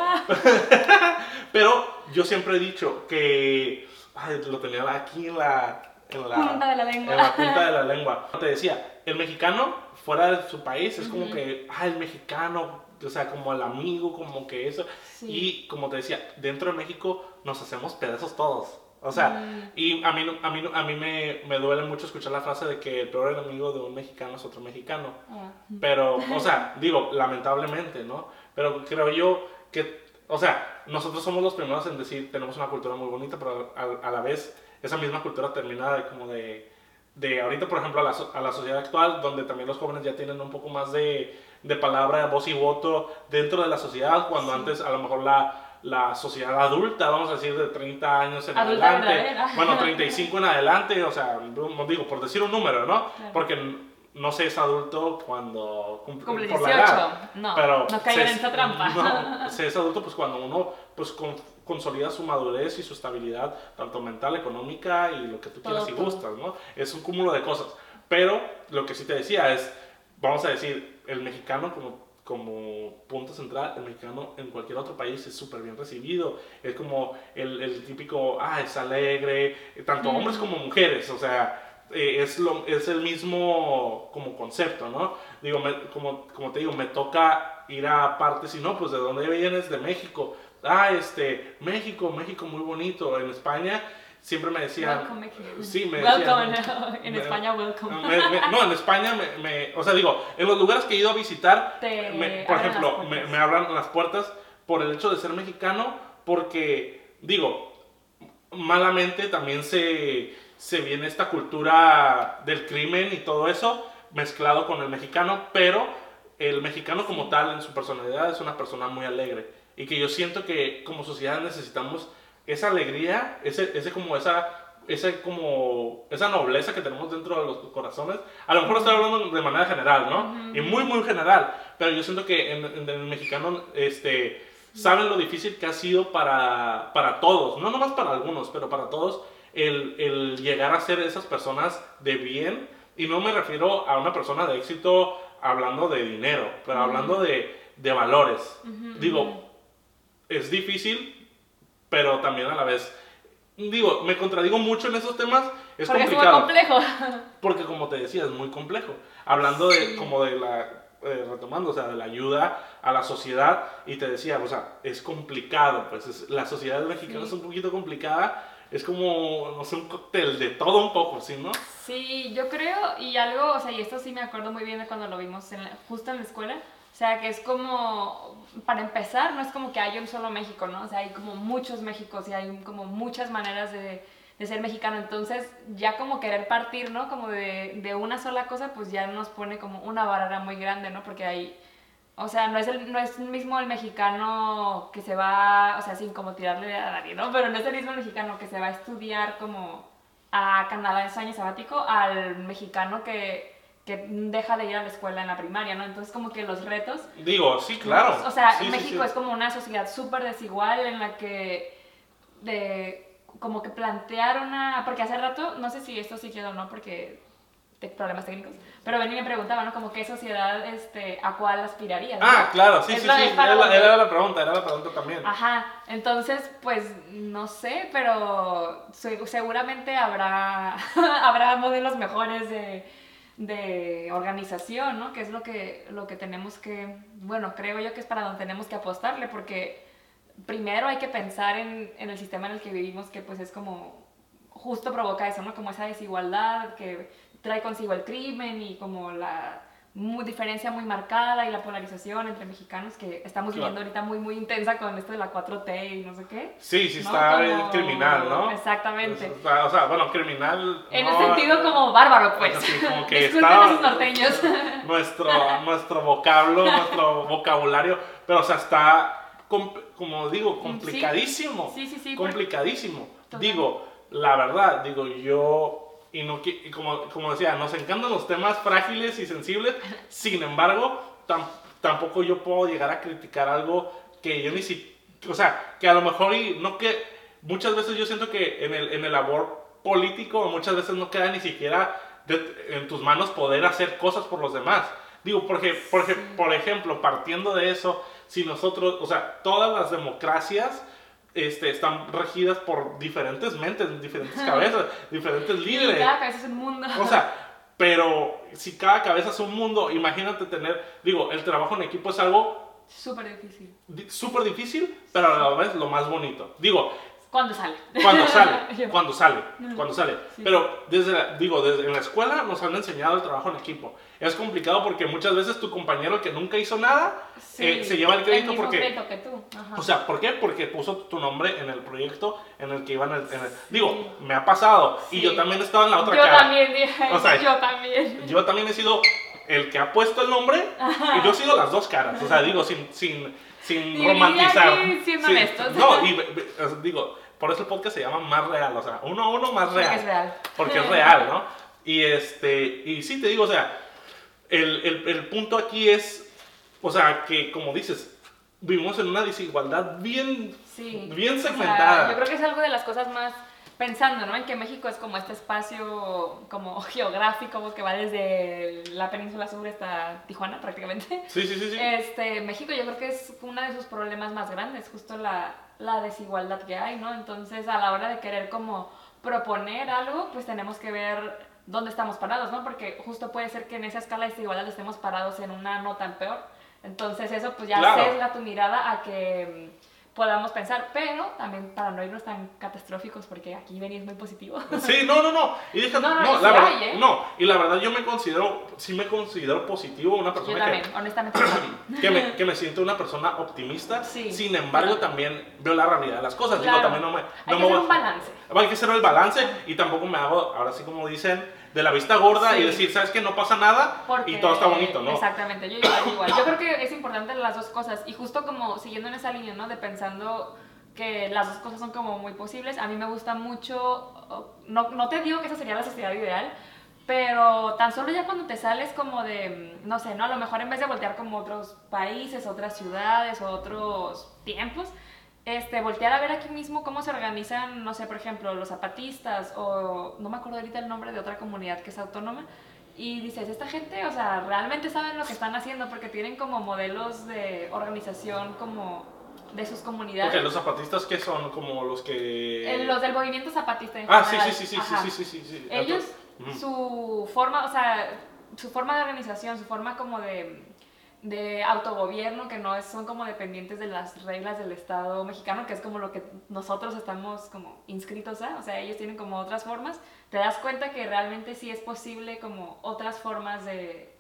Pero yo siempre he dicho que. Ay, lo tenía aquí en la. En la Punta de la lengua. En la punta de la lengua. Te decía, el mexicano fuera de su país es como que. Ah, el mexicano. O sea, como el amigo, como que eso. Sí. Y como te decía, dentro de México nos hacemos pedazos todos. O sea, Mm. y a mí, a mí, a mí me, me duele mucho escuchar la frase de que el peor enemigo de un mexicano es otro mexicano. Ah. Pero, o sea, digo, lamentablemente, ¿no? Pero creo yo que, o sea, nosotros somos los primeros en decir, tenemos una cultura muy bonita, pero a, a la vez esa misma cultura termina de como de, de ahorita, por ejemplo, a la, a la sociedad actual, donde también los jóvenes ya tienen un poco más de, de palabra, voz y voto dentro de la sociedad, cuando antes a lo mejor la, la sociedad adulta, vamos a decir, de 30 años en Adulta adelante, verdadera. bueno, 35 en adelante, o sea, no digo, por decir un número, ¿no? Claro. Porque no se es adulto cuando cumple, Cumple por 18. la edad. No, pero no caigan en esa trampa. No, se es adulto pues cuando uno pues con- consolida su madurez y su estabilidad, tanto mental, económica y lo que tú quieras y gustas, ¿no? Es un cúmulo de cosas. Pero lo que sí te decía es, vamos a decir, el mexicano como, como punto central, el mexicano en cualquier otro país es súper bien recibido. Es como el, el típico, ah, es alegre, tanto Mm. hombres como mujeres, o sea, eh, es, lo, es el mismo como concepto, ¿no? Digo, me- como, como te digo, me toca ir a partes y no, pues de dónde vienes, de México. Ah, este, México, México muy bonito. En España siempre me decían... Welcome, México. Sí, me Welcome, en me- España, welcome. me- me- no, en España me, me- O sea, digo, en los lugares que he ido a visitar, Te por ejemplo, me, abran las puertas por el hecho de ser mexicano, porque, digo, malamente también se, se viene esta cultura del crimen y todo eso mezclado con el mexicano, pero el mexicano como tal en su personalidad es una persona muy alegre y que yo siento que como sociedad necesitamos esa alegría, ese, ese como esa ese como esa nobleza que tenemos dentro de los corazones. A lo mejor estoy hablando de manera general, ¿no? Y muy muy general, pero yo siento que en, en el mexicano este saben lo difícil que ha sido para, para todos, no nomás para algunos, pero para todos, el, el llegar a ser esas personas de bien. Y no me refiero a una persona de éxito hablando de dinero, pero hablando de, de valores. Digo, es difícil, pero también a la vez, digo, me contradigo mucho en esos temas, es Porque es muy complicado. complejo. Porque como te decía, es muy complejo. Hablando de como de la, eh, retomando, o sea, de la ayuda a la sociedad, y te decía, o sea, es complicado, pues es- la sociedad mexicana Sí. es un poquito complicada, es como, no sé, un cóctel de todo un poco, ¿sí, no? Sí, yo creo, y algo, o sea, y esto sí me acuerdo muy bien de cuando lo vimos en la- justo en la escuela, o sea, que es como, para empezar, no es como que hay un solo México, ¿no? O sea, hay como muchos Méxicos y hay como muchas maneras de, de ser mexicano, entonces ya como querer partir, ¿no? Como de, de una sola cosa, pues ya nos pone como una barrera muy grande, ¿no? Porque hay, o sea, no es, el, no es mismo el mexicano que se va, o sea, sin como tirarle a nadie, ¿no? Pero no es el mismo mexicano que se va a estudiar como a Canadá en su año sabático al mexicano que, que deja de ir a la escuela en la primaria, ¿no? Entonces como que los retos... Digo, sí, claro. O sea, Sí, México sí. es como una sociedad súper desigual en la que... De, como que plantear una... Porque hace rato, no sé si esto sí quedó o no, porque de problemas técnicos, pero Benny me preguntaba, ¿no? Como qué sociedad, este, a cuál aspirarías, ¿no? Ah, claro, sí, Es sí, sí, era, la- era la pregunta, era la pregunta también. Ajá, entonces, pues no sé, pero se- seguramente habrá, habrá modelos mejores de, de organización, ¿no? Que es lo que, lo que tenemos que, bueno, creo yo que es para donde tenemos que apostarle, porque primero hay que pensar en, en el sistema en el que vivimos, que pues es como, justo provoca eso, ¿no? Como esa desigualdad que trae consigo el crimen y como la muy, diferencia muy marcada y la polarización entre mexicanos que estamos Claro. viviendo ahorita muy, muy intensa con esto de la 4T y no sé qué. Sí, sí ¿no? está Como- el criminal, ¿no? Exactamente. O sea, o sea, bueno, criminal... En no, el sentido como bárbaro, pues. Sí, como que está- esos norteños. nuestro, nuestro vocablo, nuestro vocabulario, pero o sea, está, com- como digo, complicadísimo. Sí, sí, sí. porque- complicadísimo. Total. Digo, la verdad, digo, yo, y, no, y como, como decía, nos encantan los temas frágiles y sensibles, sin embargo, tam- tampoco yo puedo llegar a criticar algo que yo ni si, o sea, que a lo mejor, y no que, muchas veces yo siento que en el, en el labor político, muchas veces no queda ni siquiera de- en tus manos poder hacer cosas por los demás. Digo, porque, porque, por ejemplo, partiendo de eso, si nosotros, o sea, todas las democracias este, están regidas por diferentes mentes, diferentes cabezas, diferentes Y líderes. cada cabeza es un mundo. O sea, pero si cada cabeza es un mundo, imagínate tener, digo, el trabajo en equipo es algo Súper difícil. di- súper difícil, pero a la vez lo más bonito. Digo, ¿Cuándo sale? cuando sale, cuando sale, cuando sale. Sí. Pero desde, la- digo, desde en la escuela nos han enseñado el trabajo en equipo. Es complicado porque muchas veces tu compañero que nunca hizo nada Sí, eh, se lleva el crédito mismo porque crédito que tú. Ajá. o sea, ¿por qué? Porque puso tu nombre en el proyecto en el que iban a... en el- digo, me ha pasado. Y yo también estaba en la otra yo cara. también dije, O sea, yo también. Yo también he sido el que ha puesto el nombre y yo he sido las dos caras. O sea, digo, sin, sin, sin Y romantizar. aquí honestos. No, y digo, por eso el podcast se llama Más Real. O sea, uno a uno más Porque real. es real. Porque es real, ¿no? Y este, y sí te digo, o sea, el, el, el punto aquí es, o sea, que como dices, vivimos en una desigualdad bien, Sí. bien O sea, segmentada. yo creo que es algo de las cosas más pensando, ¿no? En que México es como este espacio como geográfico que va desde la península sur hasta Tijuana prácticamente. Sí, sí, sí, sí. Este, México yo creo que es uno de sus problemas más grandes, justo la, la desigualdad que hay, ¿no? Entonces, a la hora de querer como proponer algo, pues tenemos que ver dónde estamos parados, ¿no? Porque justo puede ser que en esa escala de desigualdad estemos parados en una no tan peor. Entonces, eso pues ya Claro. sesga tu mirada a que podamos pensar, pero también para no irnos tan catastróficos, porque aquí venís muy positivo. Sí, no, no, no. Y deja- No, no, no, la verdad, hay, ¿eh? no. Y la verdad yo me considero, sí me considero positivo, una Yo persona también, que, honestamente. que, me, que me siento una persona optimista. Sí. Sin embargo, también veo la realidad de las cosas. Digo, Claro. también no me, Hay no que me hacer voy- un balance. Hay que hacer el balance y tampoco me hago, ahora sí como dicen, de la vista gorda Sí. y decir, ¿sabes que No pasa nada Porque- y todo está bonito, ¿no? Exactamente, yo igual, igual. Yo creo que es importante las dos cosas. Y justo como siguiendo en esa línea, ¿no? De pensando que las dos cosas son como muy posibles. A mí me gusta mucho, no, no te digo que esa sería la sociedad ideal, pero tan solo ya cuando te sales como de, mm, no sé, ¿no? A lo mejor en vez de voltear como otros países, otras ciudades otros tiempos, este, voltear a ver aquí mismo cómo se organizan, no sé, por ejemplo, los zapatistas o no me acuerdo ahorita el nombre de otra comunidad que es autónoma. Y dices, esta gente, o sea, realmente saben lo que están haciendo porque tienen como modelos de organización como de sus comunidades. Porque los zapatistas que son como los que... Eh, los del movimiento zapatista en Ah, sí, sí, sí, sí, sí, sí, sí, sí. Ellos, su forma, o sea, su forma de organización, su forma como de, de autogobierno, que no son como dependientes de las reglas del Estado mexicano, que es como lo que nosotros estamos como inscritos a, o sea, ellos tienen como otras formas, te das cuenta que realmente sí es posible como otras formas de,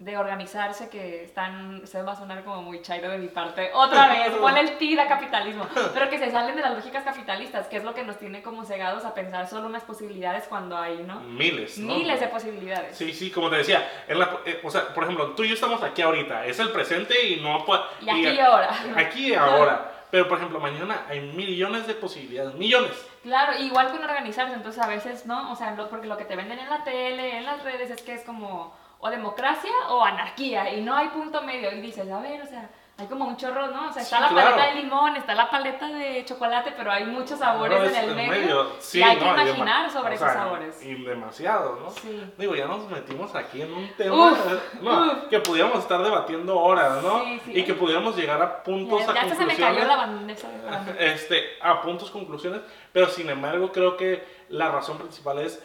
de organizarse que están, se va a sonar como muy chairo de mi parte, otra vez, ponle el tira capitalismo, pero que se salen de las lógicas capitalistas, que es lo que nos tiene como cegados a pensar solo unas posibilidades cuando hay, ¿no? Miles, ¿no? Miles de posibilidades. Sí, sí, como te decía, en la- eh, o sea, por ejemplo, tú y yo estamos aquí ahorita, es el presente y no. Y aquí y ahora. Aquí y ahora. Pero, por ejemplo, mañana hay millones de posibilidades, millones. Claro, igual con organizarse, entonces a veces, ¿no? O sea, porque lo que te venden en la tele, en las redes, es que es como o democracia o anarquía, y no hay punto medio. Y dices, a ver, o sea, hay como un chorro, ¿no? O sea, está Sí, la claro. paleta de limón, está la paleta de chocolate, pero hay muchos sabores No, en el medio. Sí, y hay que no, imaginar sobre o esos sabores. Y demasiado, ¿no? Sí. Digo, ya nos metimos aquí en un tema Uf, que pudiéramos estar debatiendo horas, ¿no? Sí, sí. y que pudiéramos llegar a puntos, Ya, a ya hasta se me conclusiones. cayó la bandeja. de grano. este, a puntos, conclusiones, pero sin embargo creo que la razón principal es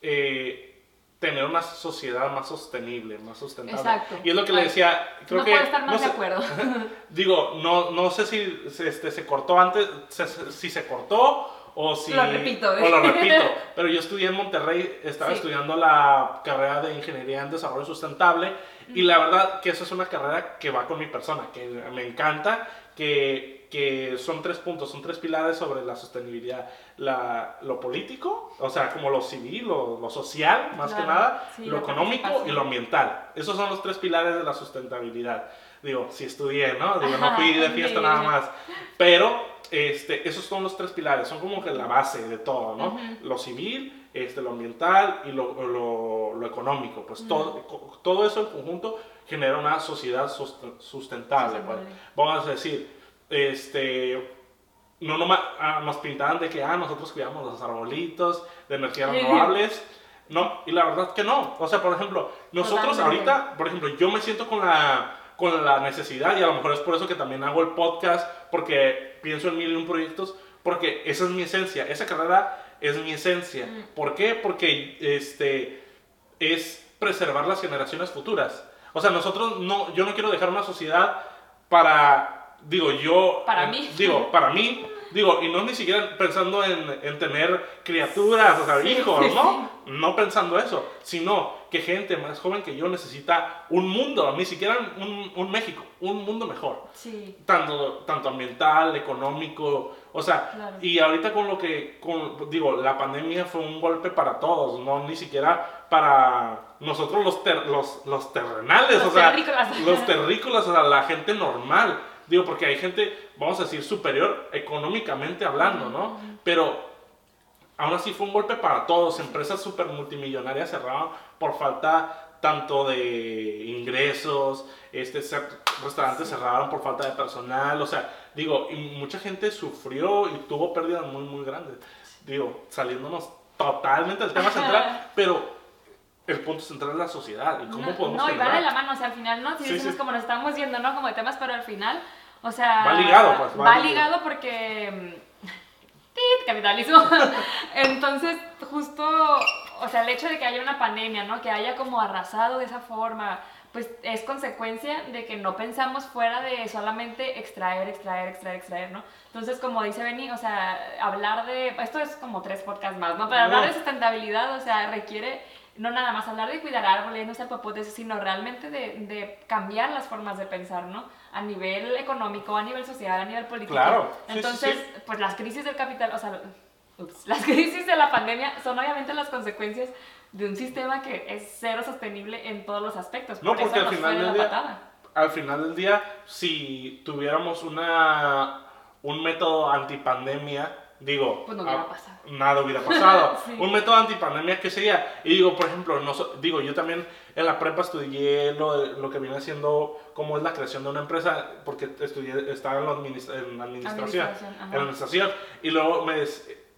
eh, tener una sociedad más sostenible, más sustentable. Exacto. Y es lo que le decía, creo no que... puedo estar más no de acuerdo. Digo, no, no sé si se- este, se cortó antes, se- si se cortó o si... Lo repito. O lo repito. Pero yo estudié en Monterrey, estaba Sí. estudiando la carrera de Ingeniería en Desarrollo Sustentable y la verdad que esa es una carrera que va con mi persona, que me encanta, que, que son tres puntos, son tres pilares sobre la sostenibilidad. La, lo político, o sea, como lo civil, lo, lo social, más que Claro, nada, sí, lo económico y lo ambiental. Esos son los tres pilares de la sustentabilidad. Digo, si estudié, ¿no? Digo, no fui de fiesta nada más. Pero este, esos son los tres pilares, son como que la base de todo, ¿no? Ujú. Lo civil, este, lo ambiental y lo, lo, lo económico. Pues todo, co- todo eso en conjunto genera una sociedad sust- sustentable. pues. Sustentable. Vamos a decir, este, no nomás, ah, nos pintaban de que ah, nosotros cuidamos los arbolitos de energías renovables. No, y la verdad que no. O sea, por ejemplo, nosotros Totalmente. ahorita, por ejemplo, yo me siento con la, con la necesidad, y a lo mejor es por eso que también hago el podcast, porque pienso en mil y un proyectos, porque esa es mi esencia, esa carrera es mi esencia. Mm. ¿Por qué? Porque este, es preservar las generaciones futuras. O sea, nosotros no, yo no quiero dejar una sociedad para, digo, yo... Para eh, mí. Digo, para mí, digo, y no ni siquiera pensando en, en tener criaturas, o sea, Sí, hijos, sí, ¿no? No pensando eso, sino que gente más joven que yo necesita un mundo, ni siquiera un, un México, un mundo mejor. Sí, Tanto, tanto ambiental, económico, o sea, Claro. y ahorita con lo que, con, digo, la pandemia fue un golpe para todos, no ni siquiera para nosotros los, ter- los, los terrenales, Los o sea, terrícolas. los terrícolas, o sea, la gente normal. Digo, porque hay gente, vamos a decir, superior económicamente hablando, ¿no? Pero aún así fue un golpe para todos. Empresas súper multimillonarias cerraban por falta tanto de ingresos, este, restaurantes cerraron por falta de personal, o sea, digo, y mucha gente sufrió y tuvo pérdidas muy, muy grandes. Digo, saliéndonos totalmente del tema central, pero el punto central es la sociedad y cómo no, podemos no, y va de la mano, o sea, al final, ¿no? Si Sí, decimos sí. como nos estamos yendo, ¿no? Como de temas, pero al final, o sea... Va ligado, pues, va Va, ligado. ligado porque... mm, ¡tit! Capitalismo. Entonces, justo, o sea, el hecho de que haya una pandemia, ¿no? Que haya como arrasado de esa forma, pues es consecuencia de que no pensamos fuera de solamente extraer, extraer, extraer, extraer, ¿no? Entonces, como dice Benny, o sea, hablar de, esto es como tres podcasts más, ¿no? Pero hablar de sustentabilidad, o sea, requiere no nada más hablar de cuidar árboles, no ser popotes, sino realmente de, de cambiar las formas de pensar, ¿no? A nivel económico, a nivel social, a nivel político. Claro, sí, Entonces, sí. pues las crisis del capital, o sea, ups, las crisis de la pandemia son obviamente las consecuencias de un sistema que es cero sostenible en todos los aspectos. No, Por porque eso al final del día- patada. al final del día, si tuviéramos una, un método antipandemia, digo, Pues no hubiera ah, pasado. nada hubiera pasado. Sí. Un método antipandemia, ¿qué sería? Y digo, por ejemplo, no so- digo, yo también en la prepa estudié lo, lo que viene siendo cómo es la creación de una empresa, porque estudié, estaba en, la administración, Administración, en la administración, y luego me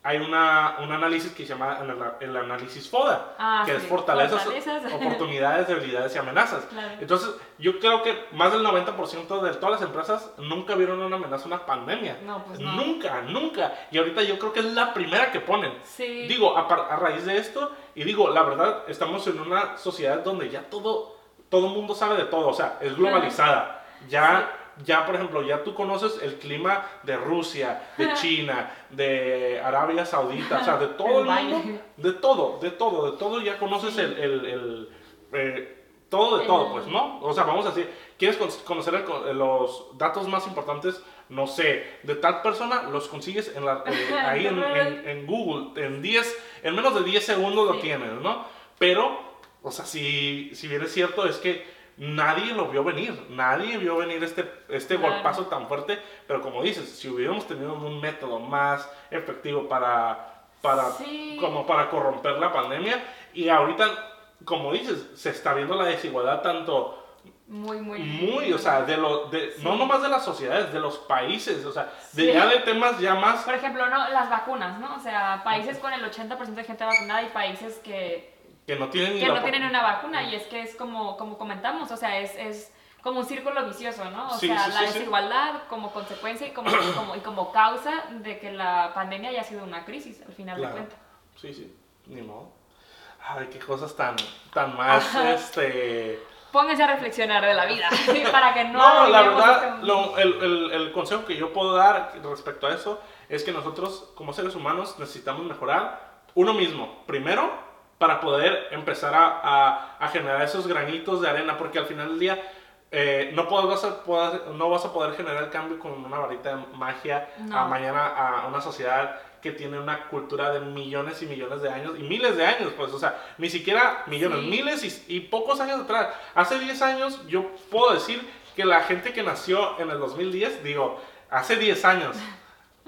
hay una, un análisis que se llama el, el análisis FODA, Ah, que sí. es fortalezas, Fortalezas. oportunidades, debilidades y amenazas. Claro. Entonces, yo creo que más del 90% de todas las empresas nunca vieron una amenaza, una pandemia. No, pues no. Nunca, nunca. Y ahorita yo creo que es la primera que ponen. Sí. Digo, a raíz de esto, y digo, la verdad, estamos en una sociedad donde ya todo, todo mundo sabe de todo, o sea, es globalizada. Ya, ya, por ejemplo, ya tú conoces el clima de Rusia, de China, de Arabia Saudita, o sea, de todo el mundo, de todo, de todo, de todo, ya conoces el, el- el, eh, todo de todo, pues, ¿no? O sea, vamos a decir, ¿quieres con- conocer el los datos más importantes? No sé, de tal persona los consigues en la, eh, ahí en, en- en Google, en 10, en menos de 10 segundos lo Sí. tienes, ¿no? Pero, o sea, si, si bien es cierto, es que nadie lo vio venir, nadie vio venir este, este Claro. golpazo tan fuerte, pero como dices, si hubiéramos tenido un método más efectivo para, para, Sí. como para corromper la pandemia, y ahorita, como dices, se está viendo la desigualdad tanto Muy, muy. muy, o sea, de lo, de, no Sí. nomás de las sociedades, de los países, o sea, de Sí. ya de temas ya más Por ejemplo, ¿no? las vacunas, ¿no? O sea, países con el 80% de gente vacunada y países que, que no tienen que no tienen una vacuna. Y es que es como, como comentamos, o sea, es, es como un círculo vicioso, ¿no? O Sí, sea, sí, la sí, desigualdad como consecuencia y como, como- y como causa de que la pandemia haya sido una crisis, al final Claro. de cuentas. Sí, sí, ni modo. Ay, qué cosas tan, tan más, este... Pónganse a reflexionar de la vida para que no... No, la verdad, este- lo- el, el- el consejo que yo puedo dar respecto a eso es que nosotros, como seres humanos, necesitamos mejorar uno mismo, primero, para poder empezar a, a- a generar esos granitos de arena, porque al final del día eh, no, puedes- vas a poder, no vas a poder generar el cambio con una varita de magia No. a mañana a una sociedad que tiene una cultura de millones y millones de años y miles de años, pues, o sea, ni siquiera millones, Sí. miles y, y pocos años atrás. Hace 10 años yo puedo decir que la gente que nació en el 2010, digo, hace 10 años,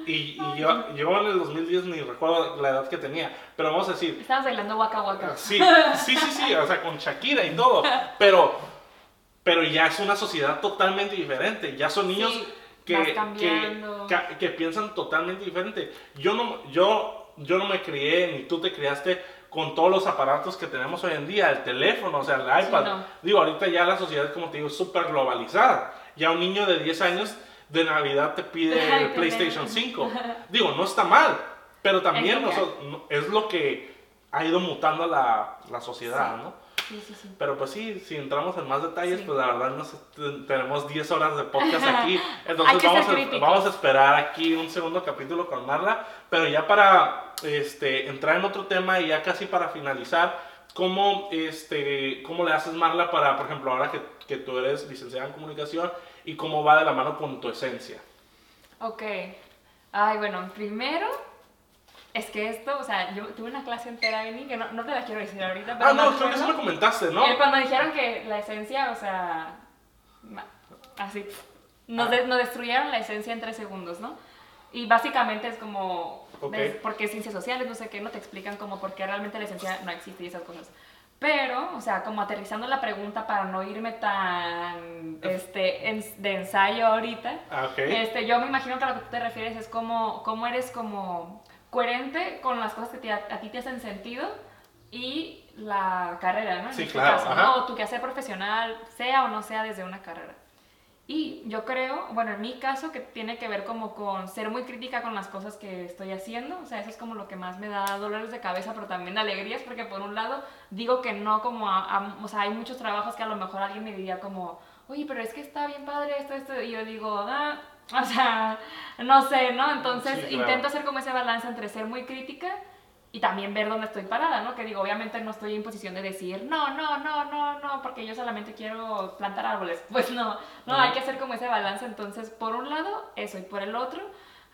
y, y yo, yo en el 2010 ni recuerdo la edad que tenía, pero vamos a decir, Estabas bailando Waka Waka. sí, sí, sí, sí, o sea, con Shakira y todo, pero, pero ya es una sociedad totalmente diferente, ya son niños Sí, que, que, que piensan totalmente diferente. Yo no, yo, yo no me crié, ni tú te criaste con todos los aparatos que tenemos hoy en día, el teléfono, o sea, el iPad. no. Digo, ahorita ya la sociedad, como te digo, es súper globalizada. Ya un niño de 10 años de Navidad te pide el PlayStation lindo. 5. Digo, no está mal, pero también Es lo que noso- no- es lo que ha ido mutando la, la sociedad, Sí. ¿no? Sí, sí, sí. Pero pues sí, si entramos en más detalles, pues la verdad nos, ten- tenemos 10 horas de podcast aquí. Entonces vamos a, vamos a esperar aquí un segundo capítulo con Marla. Pero ya para este, entrar en otro tema y ya casi para finalizar, ¿cómo, este, ¿cómo le haces Marla para, por ejemplo, ahora que, que tú eres licenciada en comunicación y cómo va de la mano con tu esencia? Ok. Ay, bueno, primero es que esto, o sea, yo tuve una clase entera, Benny, que no, no te la quiero decir ahorita, pero Ah, no, creo que eso me comentaste, ¿no? que Cuando dijeron que la esencia, o sea, así, nos, Ah. de- nos destruyeron la esencia en tres segundos, ¿no? Y básicamente es como, Ok. ¿ves? porque ciencias sociales, no sé qué, no te explican como por qué realmente la esencia no existe y esas cosas. Pero, o sea, como aterrizando la pregunta para no irme tan este, en- de ensayo ahorita, Ah, este, yo me imagino que a lo que tú te refieres es como, cómo eres como coherente con las cosas que te- a, ti te hacen sentido y la carrera, ¿no? En Sí, este claro, caso. ¿no? O tu quehacer profesional, sea o no sea desde una carrera. Y yo creo, bueno, en mi caso, que tiene que ver como con ser muy crítica con las cosas que estoy haciendo. O sea, eso es como lo que más me da dolores de cabeza, pero también alegrías, porque por un lado digo que no como a, a- o sea, hay muchos trabajos que a lo mejor alguien me diría como, oye, pero es que está bien padre esto, esto, y yo digo, ah, o sea, no sé, ¿no? Entonces Sí, claro. intento hacer como ese balance entre ser muy crítica y también ver dónde estoy parada, ¿no? Que digo, obviamente no estoy en posición de decir, no, no, no, no, no, porque yo solamente quiero plantar árboles. Pues no, no, hay que hacer como ese balance. Entonces, por un lado, eso, y por el otro,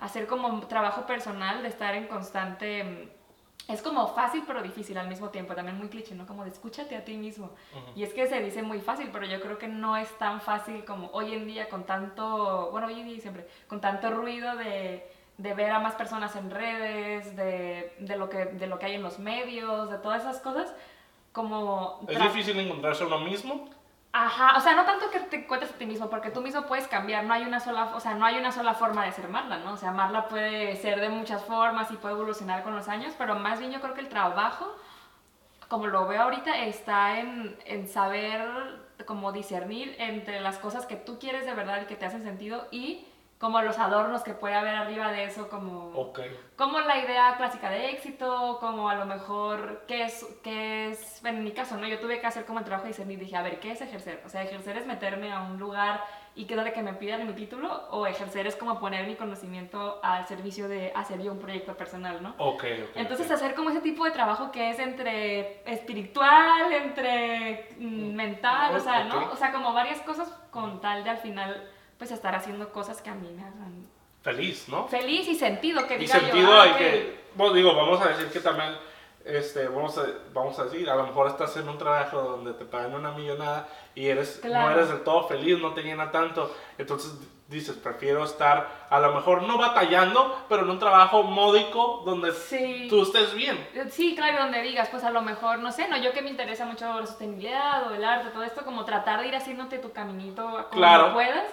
hacer como un trabajo personal de estar en constante... mm, Es como fácil pero difícil al mismo tiempo, también muy cliché, ¿no? Como de escúchate a ti mismo. Y es que se dice muy fácil, pero yo creo que no es tan fácil como hoy en día con tanto, bueno, hoy en día siempre, con tanto ruido de, de ver a más personas en redes, de, de, lo que, de lo que hay en los medios, de todas esas cosas, como... Es difícil encontrarse a uno mismo. Ajá, o sea, no tanto que te encuentres a ti mismo, porque tú mismo puedes cambiar, no hay una sola, o sea, no hay una sola forma de ser Marla, ¿no? O sea, Marla puede ser de muchas formas y puede evolucionar con los años, pero más bien yo creo que el trabajo, como lo veo ahorita, está en, en saber como discernir entre las cosas que tú quieres de verdad y que te hacen sentido y como los adornos que puede haber arriba de eso, como como la idea clásica de éxito, como a lo mejor qué es, qué es, bueno, en mi caso, ¿no? Yo tuve que hacer como el trabajo de discernir, dije, a ver, ¿qué es ejercer? O sea, ejercer es meterme a un lugar y que de que me pidan mi título, o ejercer es como poner mi conocimiento al servicio de hacer yo un proyecto personal, ¿no? Ok, ok. Entonces hacer como ese tipo de trabajo que es entre espiritual, entre mm, mental, o sea, ¿no? O sea, como varias cosas con tal de al final, pues estar haciendo cosas que a mí me hagan Feliz, ¿no? feliz y sentido, que Y diga yo, sentido ah, hay que, bueno, digo, vamos a decir que también, este, vamos a, vamos a decir, a lo mejor estás en un trabajo donde te pagan una millonada y eres, no eres del todo feliz, no te llena tanto, entonces dices, prefiero estar, a lo mejor no batallando, pero en un trabajo módico donde Sí. tú estés bien. Sí, claro, donde digas, pues a lo mejor, no sé, no, yo que me interesa mucho la sostenibilidad o el arte, todo esto, como tratar de ir haciéndote tu caminito como Claro. puedas,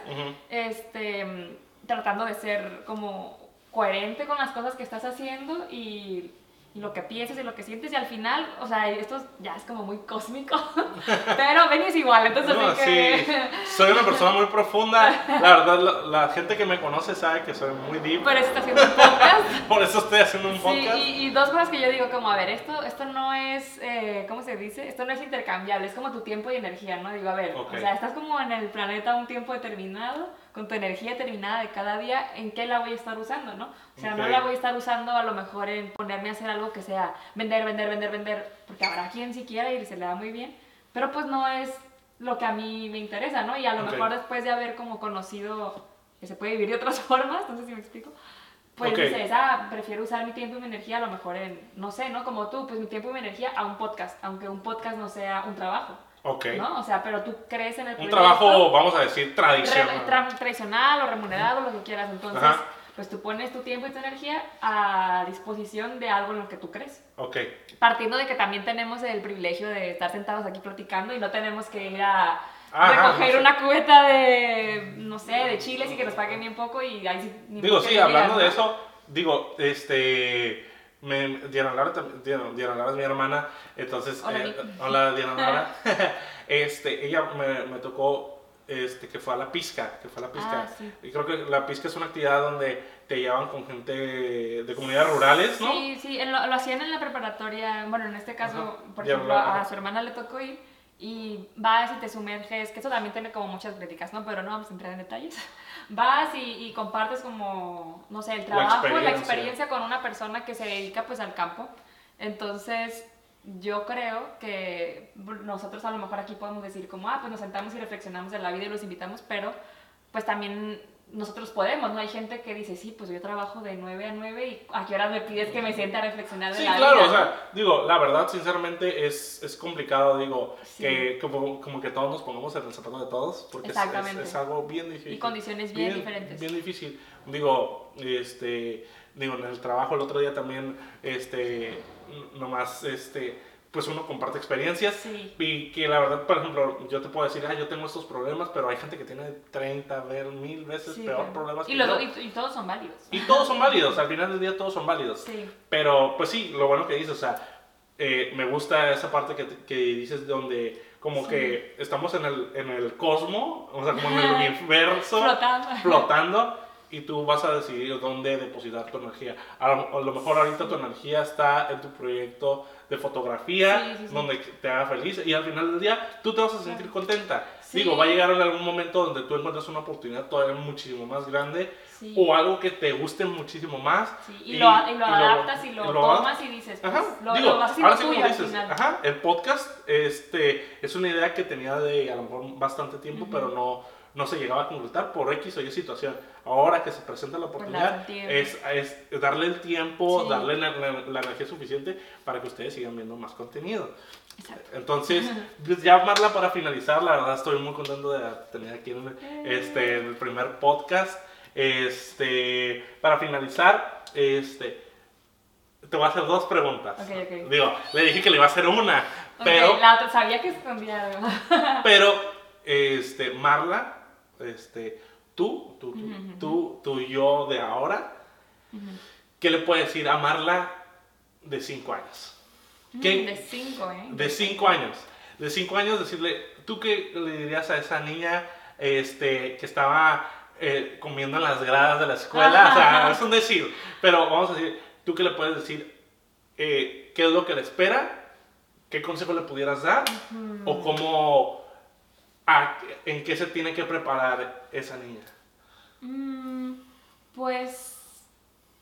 este, tratando de ser como coherente con las cosas que estás haciendo y, y lo que piensas y lo que sientes y al final, o sea, esto ya es como muy cósmico, pero venís igual, entonces No, así que... sí, soy una persona muy profunda, la verdad, la, la gente que me conoce sabe que soy muy deep, Por eso está haciendo un podcast. por eso estoy haciendo un Sí, podcast. y, y dos cosas que yo digo como, a ver, esto, esto no es, eh, ¿cómo se dice? Esto no es intercambiable, es como tu tiempo y energía, ¿no? Digo, a ver, Ok. o sea, estás como en el planeta un tiempo determinado, con tu energía determinada de cada día, ¿en qué la voy a estar usando, no? O sea, no Ok. la voy a estar usando a lo mejor en ponerme a hacer algo que sea vender, vender, vender, vender, porque habrá quien sí quiera y se le da muy bien, pero pues no es lo que a mí me interesa, ¿no? Y a lo Ok. mejor después de haber como conocido que se puede vivir de otras formas, no sé si me explico, pues Ok. dices, ah, prefiero usar mi tiempo y mi energía a lo mejor en, no sé, ¿no? Como tú, pues mi tiempo y mi energía a un podcast, aunque un podcast no sea un trabajo, Ok. ¿no? O sea, pero tú crees en el Un trabajo, vamos a decir, tradicional. tra- tradicional o remunerado, lo que quieras, entonces, Ajá. pues tú pones tu tiempo y tu energía a disposición de algo en lo que tú crees. Ok. Partiendo de que también tenemos el privilegio de estar sentados aquí platicando y no tenemos que ir a Ajá, recoger no sé. una cubeta de, no sé, de chiles y que nos paguen bien poco y ahí sí... ni Digo, sí, hablando de eso, digo, este. Me, Diana Lara, Diana, Diana Lara es mi hermana, entonces. Hola, eh, hola, Diana Lara. este, ella me, me tocó este, que fue a la pizca, que fue a la pizca. Ah, sí. Y creo que la pizca es una actividad donde te llevan con gente de comunidades rurales, ¿no? Sí, sí, lo, lo hacían en la preparatoria, bueno, en este caso, Ajá. por Ya ejemplo, hablaba, a su hermana le tocó ir y vas y te sumerges, que eso también tiene como muchas críticas, ¿no? Pero no vamos a entrar en detalles. Vas y, y compartes como, no sé, el trabajo, la experiencia. experiencia con una persona que se dedica pues al campo. Entonces, yo creo que nosotros a lo mejor aquí podemos decir como, ah, pues nos sentamos y reflexionamos de la vida y los invitamos, pero pues también nosotros podemos, ¿no? Hay gente que dice, sí, pues yo trabajo de 9 a 9 y a qué horas me pides que me siente a reflexionar de Sí, la claro, vida. o sea, digo, la verdad, sinceramente, es, es complicado, digo, Sí. que como, como que todos nos pongamos en el zapato de todos, porque es- es, algo bien difícil. Y condiciones bien diferentes. Bien difícil. Digo, este, digo, en el trabajo el otro día también, este, nomás, este, pues uno comparte experiencias Sí. y que la verdad, por ejemplo, yo te puedo decir, ah, yo tengo estos problemas, pero hay gente que tiene 30, ver mil veces Sí, peor claro. problemas y, que do- y, y todos son válidos. Y todos son válidos, al final del día todos son válidos. Sí. Pero, pues sí, lo bueno que dices, o sea, eh, me gusta esa parte que, que dices donde como que estamos en el, en el cosmo, o sea, como en el universo, Flotando. flotando, y tú vas a decidir dónde depositar tu energía. A lo, a lo mejor ahorita tu energía está en tu proyecto de fotografía, Sí, sí, donde te haga feliz, y al final del día tú te vas a sentir contenta. Digo, va a llegar en algún momento donde tú encuentres una oportunidad todavía muchísimo más grande, o algo que te guste muchísimo más. Sí, y, lo, y lo adaptas y lo, y tomas y dices, pues, Ajá, lo, digo, lo vas ahora tuyo al dices, final. ajá, el podcast este, es una idea que tenía de a lo mejor bastante tiempo, Ujú. pero no, no se llegaba a concretar por X o Y situación. Ahora que se presenta la oportunidad, es, es darle el tiempo, Sí. darle la, la- la energía suficiente para que ustedes sigan viendo más contenido. Exacto. Entonces, pues ya Marla, para finalizar, la verdad estoy muy contento de tener aquí en el, este, el primer podcast. Este, para finalizar, este, te voy a hacer dos preguntas. Ok, ok. Digo, le dije que le iba a hacer una, pero, la otra, sabía que escondía algo. pero, este, Marla, este, tú, tú, tú, tú, yo de ahora, ¿qué le puedes decir a Marla de 5 años? ¿Qué- Mm, De cinco, ¿eh? De 5 años. De 5 años decirle, ¿tú qué le dirías a esa niña este, que estaba eh, comiendo en las gradas de la escuela? O sea, es un decir. Pero vamos a decir, ¿tú qué le puedes decir? Eh, ¿Qué es lo que le espera? ¿Qué consejo le pudieras dar? ¿O cómo, a- en qué se tiene que preparar esa niña? Mm, pues,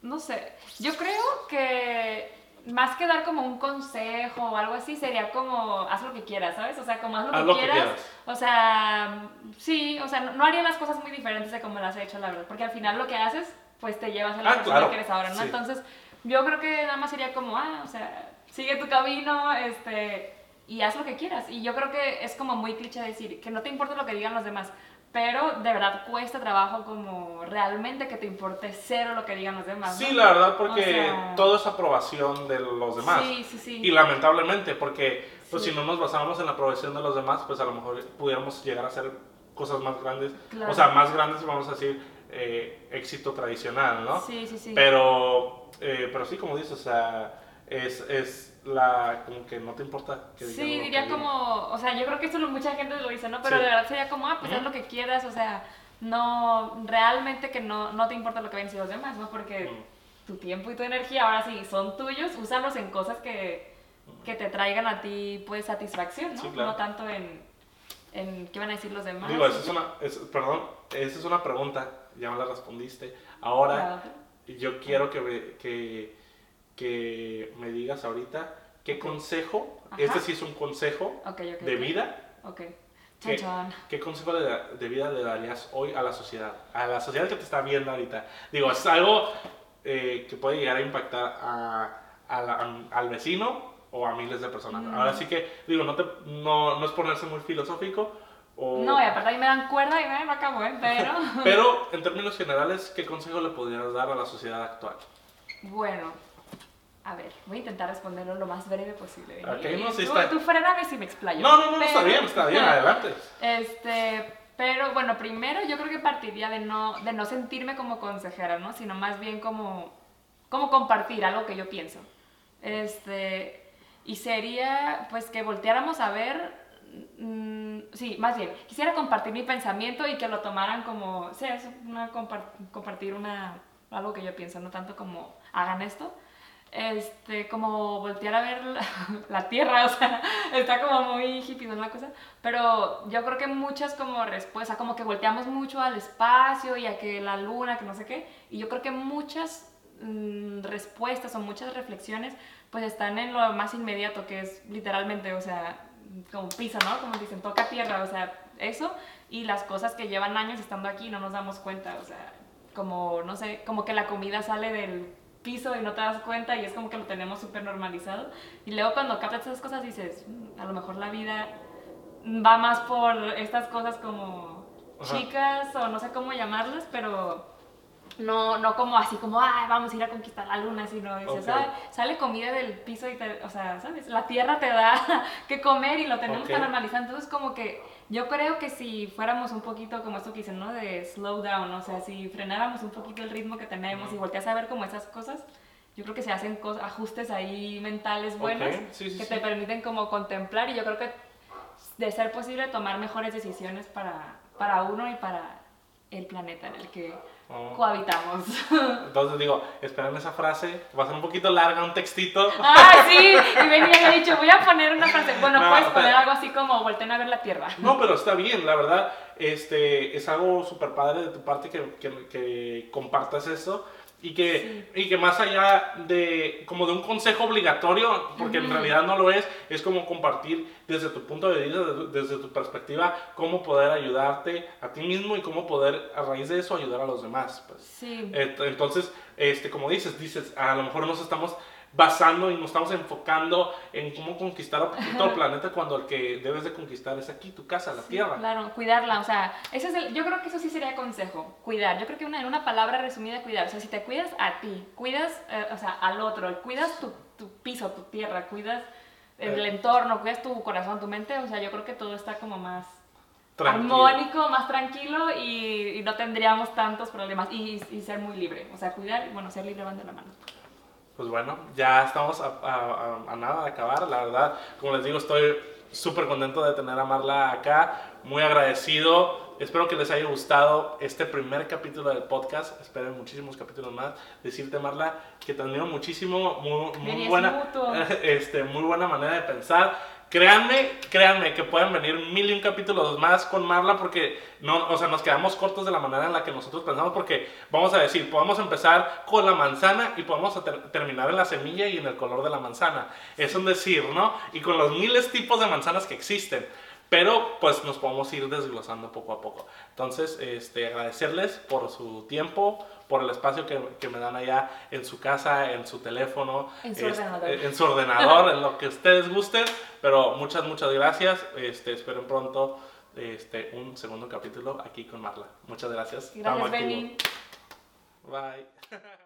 no sé. Yo creo que más que dar como un consejo o algo así, sería como haz lo que quieras, ¿sabes? O sea, como haz lo, Haz que, lo que quieras. quieras. O sea, sí, o sea, no, no haría las cosas muy diferentes de como las he hecho, la verdad. Porque al final lo que haces, pues te llevas a la Ah, persona claro, que eres ahora, ¿no? sí. Entonces, yo creo que nada más sería como, ah, o sea, sigue tu camino, este, y haz lo que quieras. Y yo creo que es como muy cliché decir que no te importa lo que digan los demás. Pero de verdad cuesta trabajo como realmente que te importe cero lo que digan los demás. ¿no? Sí, la verdad, porque O sea- todo es aprobación de los demás. Sí, sí, sí. Y lamentablemente, porque pues, Sí. si no nos basáramos en la aprobación de los demás, pues a lo mejor pudiéramos llegar a hacer cosas más grandes. Claro. O sea, más grandes, vamos a decir, eh, éxito tradicional, ¿no? Sí, sí, sí. Pero, eh, pero sí, como dices, o sea, es, es la, como que no te importa que Sí, diría como, o sea, yo creo que eso lo- mucha gente lo dice, ¿no? Pero Sí. de verdad sería como, ah, pues haz lo que quieras, o sea, no, realmente que no, no te importa lo que ven los demás, ¿no? Porque tu tiempo y tu energía ahora sí son tuyos, úsalos en cosas que, que te traigan a ti, pues, satisfacción, ¿no? Sí, claro. No tanto en, en qué van a decir los demás. Digo, esa es una, es- perdón, esa es una pregunta, ya me la respondiste. Ahora, otra. yo quiero que que, que me digas ahorita qué consejo, Ajá. este sí es un consejo Ok, ok. de vida, Ok. ¿Qué? ¿qué consejo de, de vida le darías hoy a la sociedad? A la sociedad que te está viendo ahorita. Digo, es algo eh, que puede llegar a impactar a, a la- al vecino o a miles de personas. Mm. Ahora sí que, digo, no, te, no, no es ponerse muy filosófico. O, No, y aparte a mí me dan cuerda y me no acabo, ¿eh? Pero... Pero en términos generales, ¿qué consejo le podrías dar a la sociedad actual? Bueno, a ver, voy a intentar responderlo lo más breve posible. ¿eh? Ok, no, sí tú, está- tú fréname si me explayo. No, no, no, está Pero- bien, está bien, adelante. Este, pero bueno, primero yo creo que partiría de no, de no sentirme como consejera, ¿no? Sino más bien como, como compartir algo que yo pienso. Este, y sería pues que volteáramos a ver, mm, sí, más bien, quisiera compartir mi pensamiento y que lo tomaran como, sí, es una compar- compartir una, algo que yo pienso, no tanto como hagan esto, este, como voltear a ver la, tierra, o sea, está como muy hippie, ¿no? La cosa, pero yo creo que muchas como respuestas, como que volteamos mucho al espacio y a que la luna, que no sé qué, y yo creo que muchas mm, respuestas o muchas reflexiones pues están en lo más inmediato, que es literalmente, o sea, como pisa, ¿no? Como dicen, toca tierra, o sea, eso, y las cosas que llevan años estando aquí no nos damos cuenta, o sea, como, no sé, como que la comida sale del piso y no te das cuenta y es como que lo tenemos súper normalizado. Y luego cuando captas esas cosas dices, "Mm, a lo mejor la vida va más por estas cosas como chicas o no sé cómo llamarlas, pero No, no como así como, ay, vamos a ir a conquistar la luna, sino dices, Ok. "Ay, sale comida del piso y te, o sea, ¿sabes? La tierra te da que comer y lo tenemos Ok. tan normalizado. Entonces, como que yo creo que si fuéramos un poquito como esto que dicen, ¿no? De slow down, o sea, si frenáramos un poquito el ritmo que tenemos y volteas a ver como esas cosas, yo creo que se hacen ajustes ahí mentales buenos sí, sí, que sí. te permiten como contemplar y yo creo que de ser posible tomar mejores decisiones para, para uno y para el planeta en el que Oh. cohabitamos. Entonces digo, esperen esa frase, va a ser un poquito larga, un textito. Ah, sí, y venía y había dicho, voy a poner una frase. Bueno, No, puedes poner algo así como volteen a ver la tierra. No, pero está bien, la verdad, este, es algo súper padre de tu parte que, que, que compartas eso y que, y que más allá de, como de un consejo obligatorio, porque en realidad no lo es, es como compartir desde tu punto de vista, desde, desde tu perspectiva, cómo poder ayudarte a ti mismo y cómo poder, a raíz de eso, ayudar a los demás. Pues. Sí. Entonces, este, como dices, dices, a lo mejor nos estamos basando y nos estamos enfocando en cómo conquistar poquito el planeta cuando el que debes de conquistar es aquí, tu casa, la tierra. Claro, cuidarla, o sea, ese es el, yo creo que eso sí sería consejo, cuidar. Yo creo que una, en una palabra resumida, cuidar. O sea, si te cuidas a ti, cuidas, eh, o sea, al otro, cuidas tu, tu piso, tu tierra, cuidas el Eh. entorno, cuidas tu corazón, tu mente, o sea, yo creo que todo está como más Tranquilo. armónico, más tranquilo y, y no tendríamos tantos problemas. Y, y ser muy libre, o sea, cuidar, bueno, ser libre van de la mano. Pues bueno, ya estamos a, a- a- a nada de acabar. La verdad, como les digo, estoy súper contento de tener a Marla acá. Muy agradecido. Espero que les haya gustado este primer capítulo del podcast. Esperen muchísimos capítulos más. Decirte, Marla, que te admiro muchísimo. Muy, buena, este, muy buena manera de pensar. Créanme, créanme que pueden venir mil y un capítulos más con Marla porque no, o sea, nos quedamos cortos de la manera en la que nosotros pensamos porque vamos a decir, podemos empezar con la manzana y podemos terminar en la semilla y en el color de la manzana. Es un decir, ¿no? Y con los miles tipos de manzanas que existen. Pero pues nos podemos ir desglosando poco a poco. Entonces, este, agradecerles por su tiempo, por el espacio que, que me dan allá en su casa, en su teléfono, En su este, ordenador. en su ordenador, en lo que ustedes gusten. Pero muchas, muchas gracias. Este, esperen pronto este, un segundo capítulo aquí con Marla. Muchas gracias. Gracias. Benny. Bye.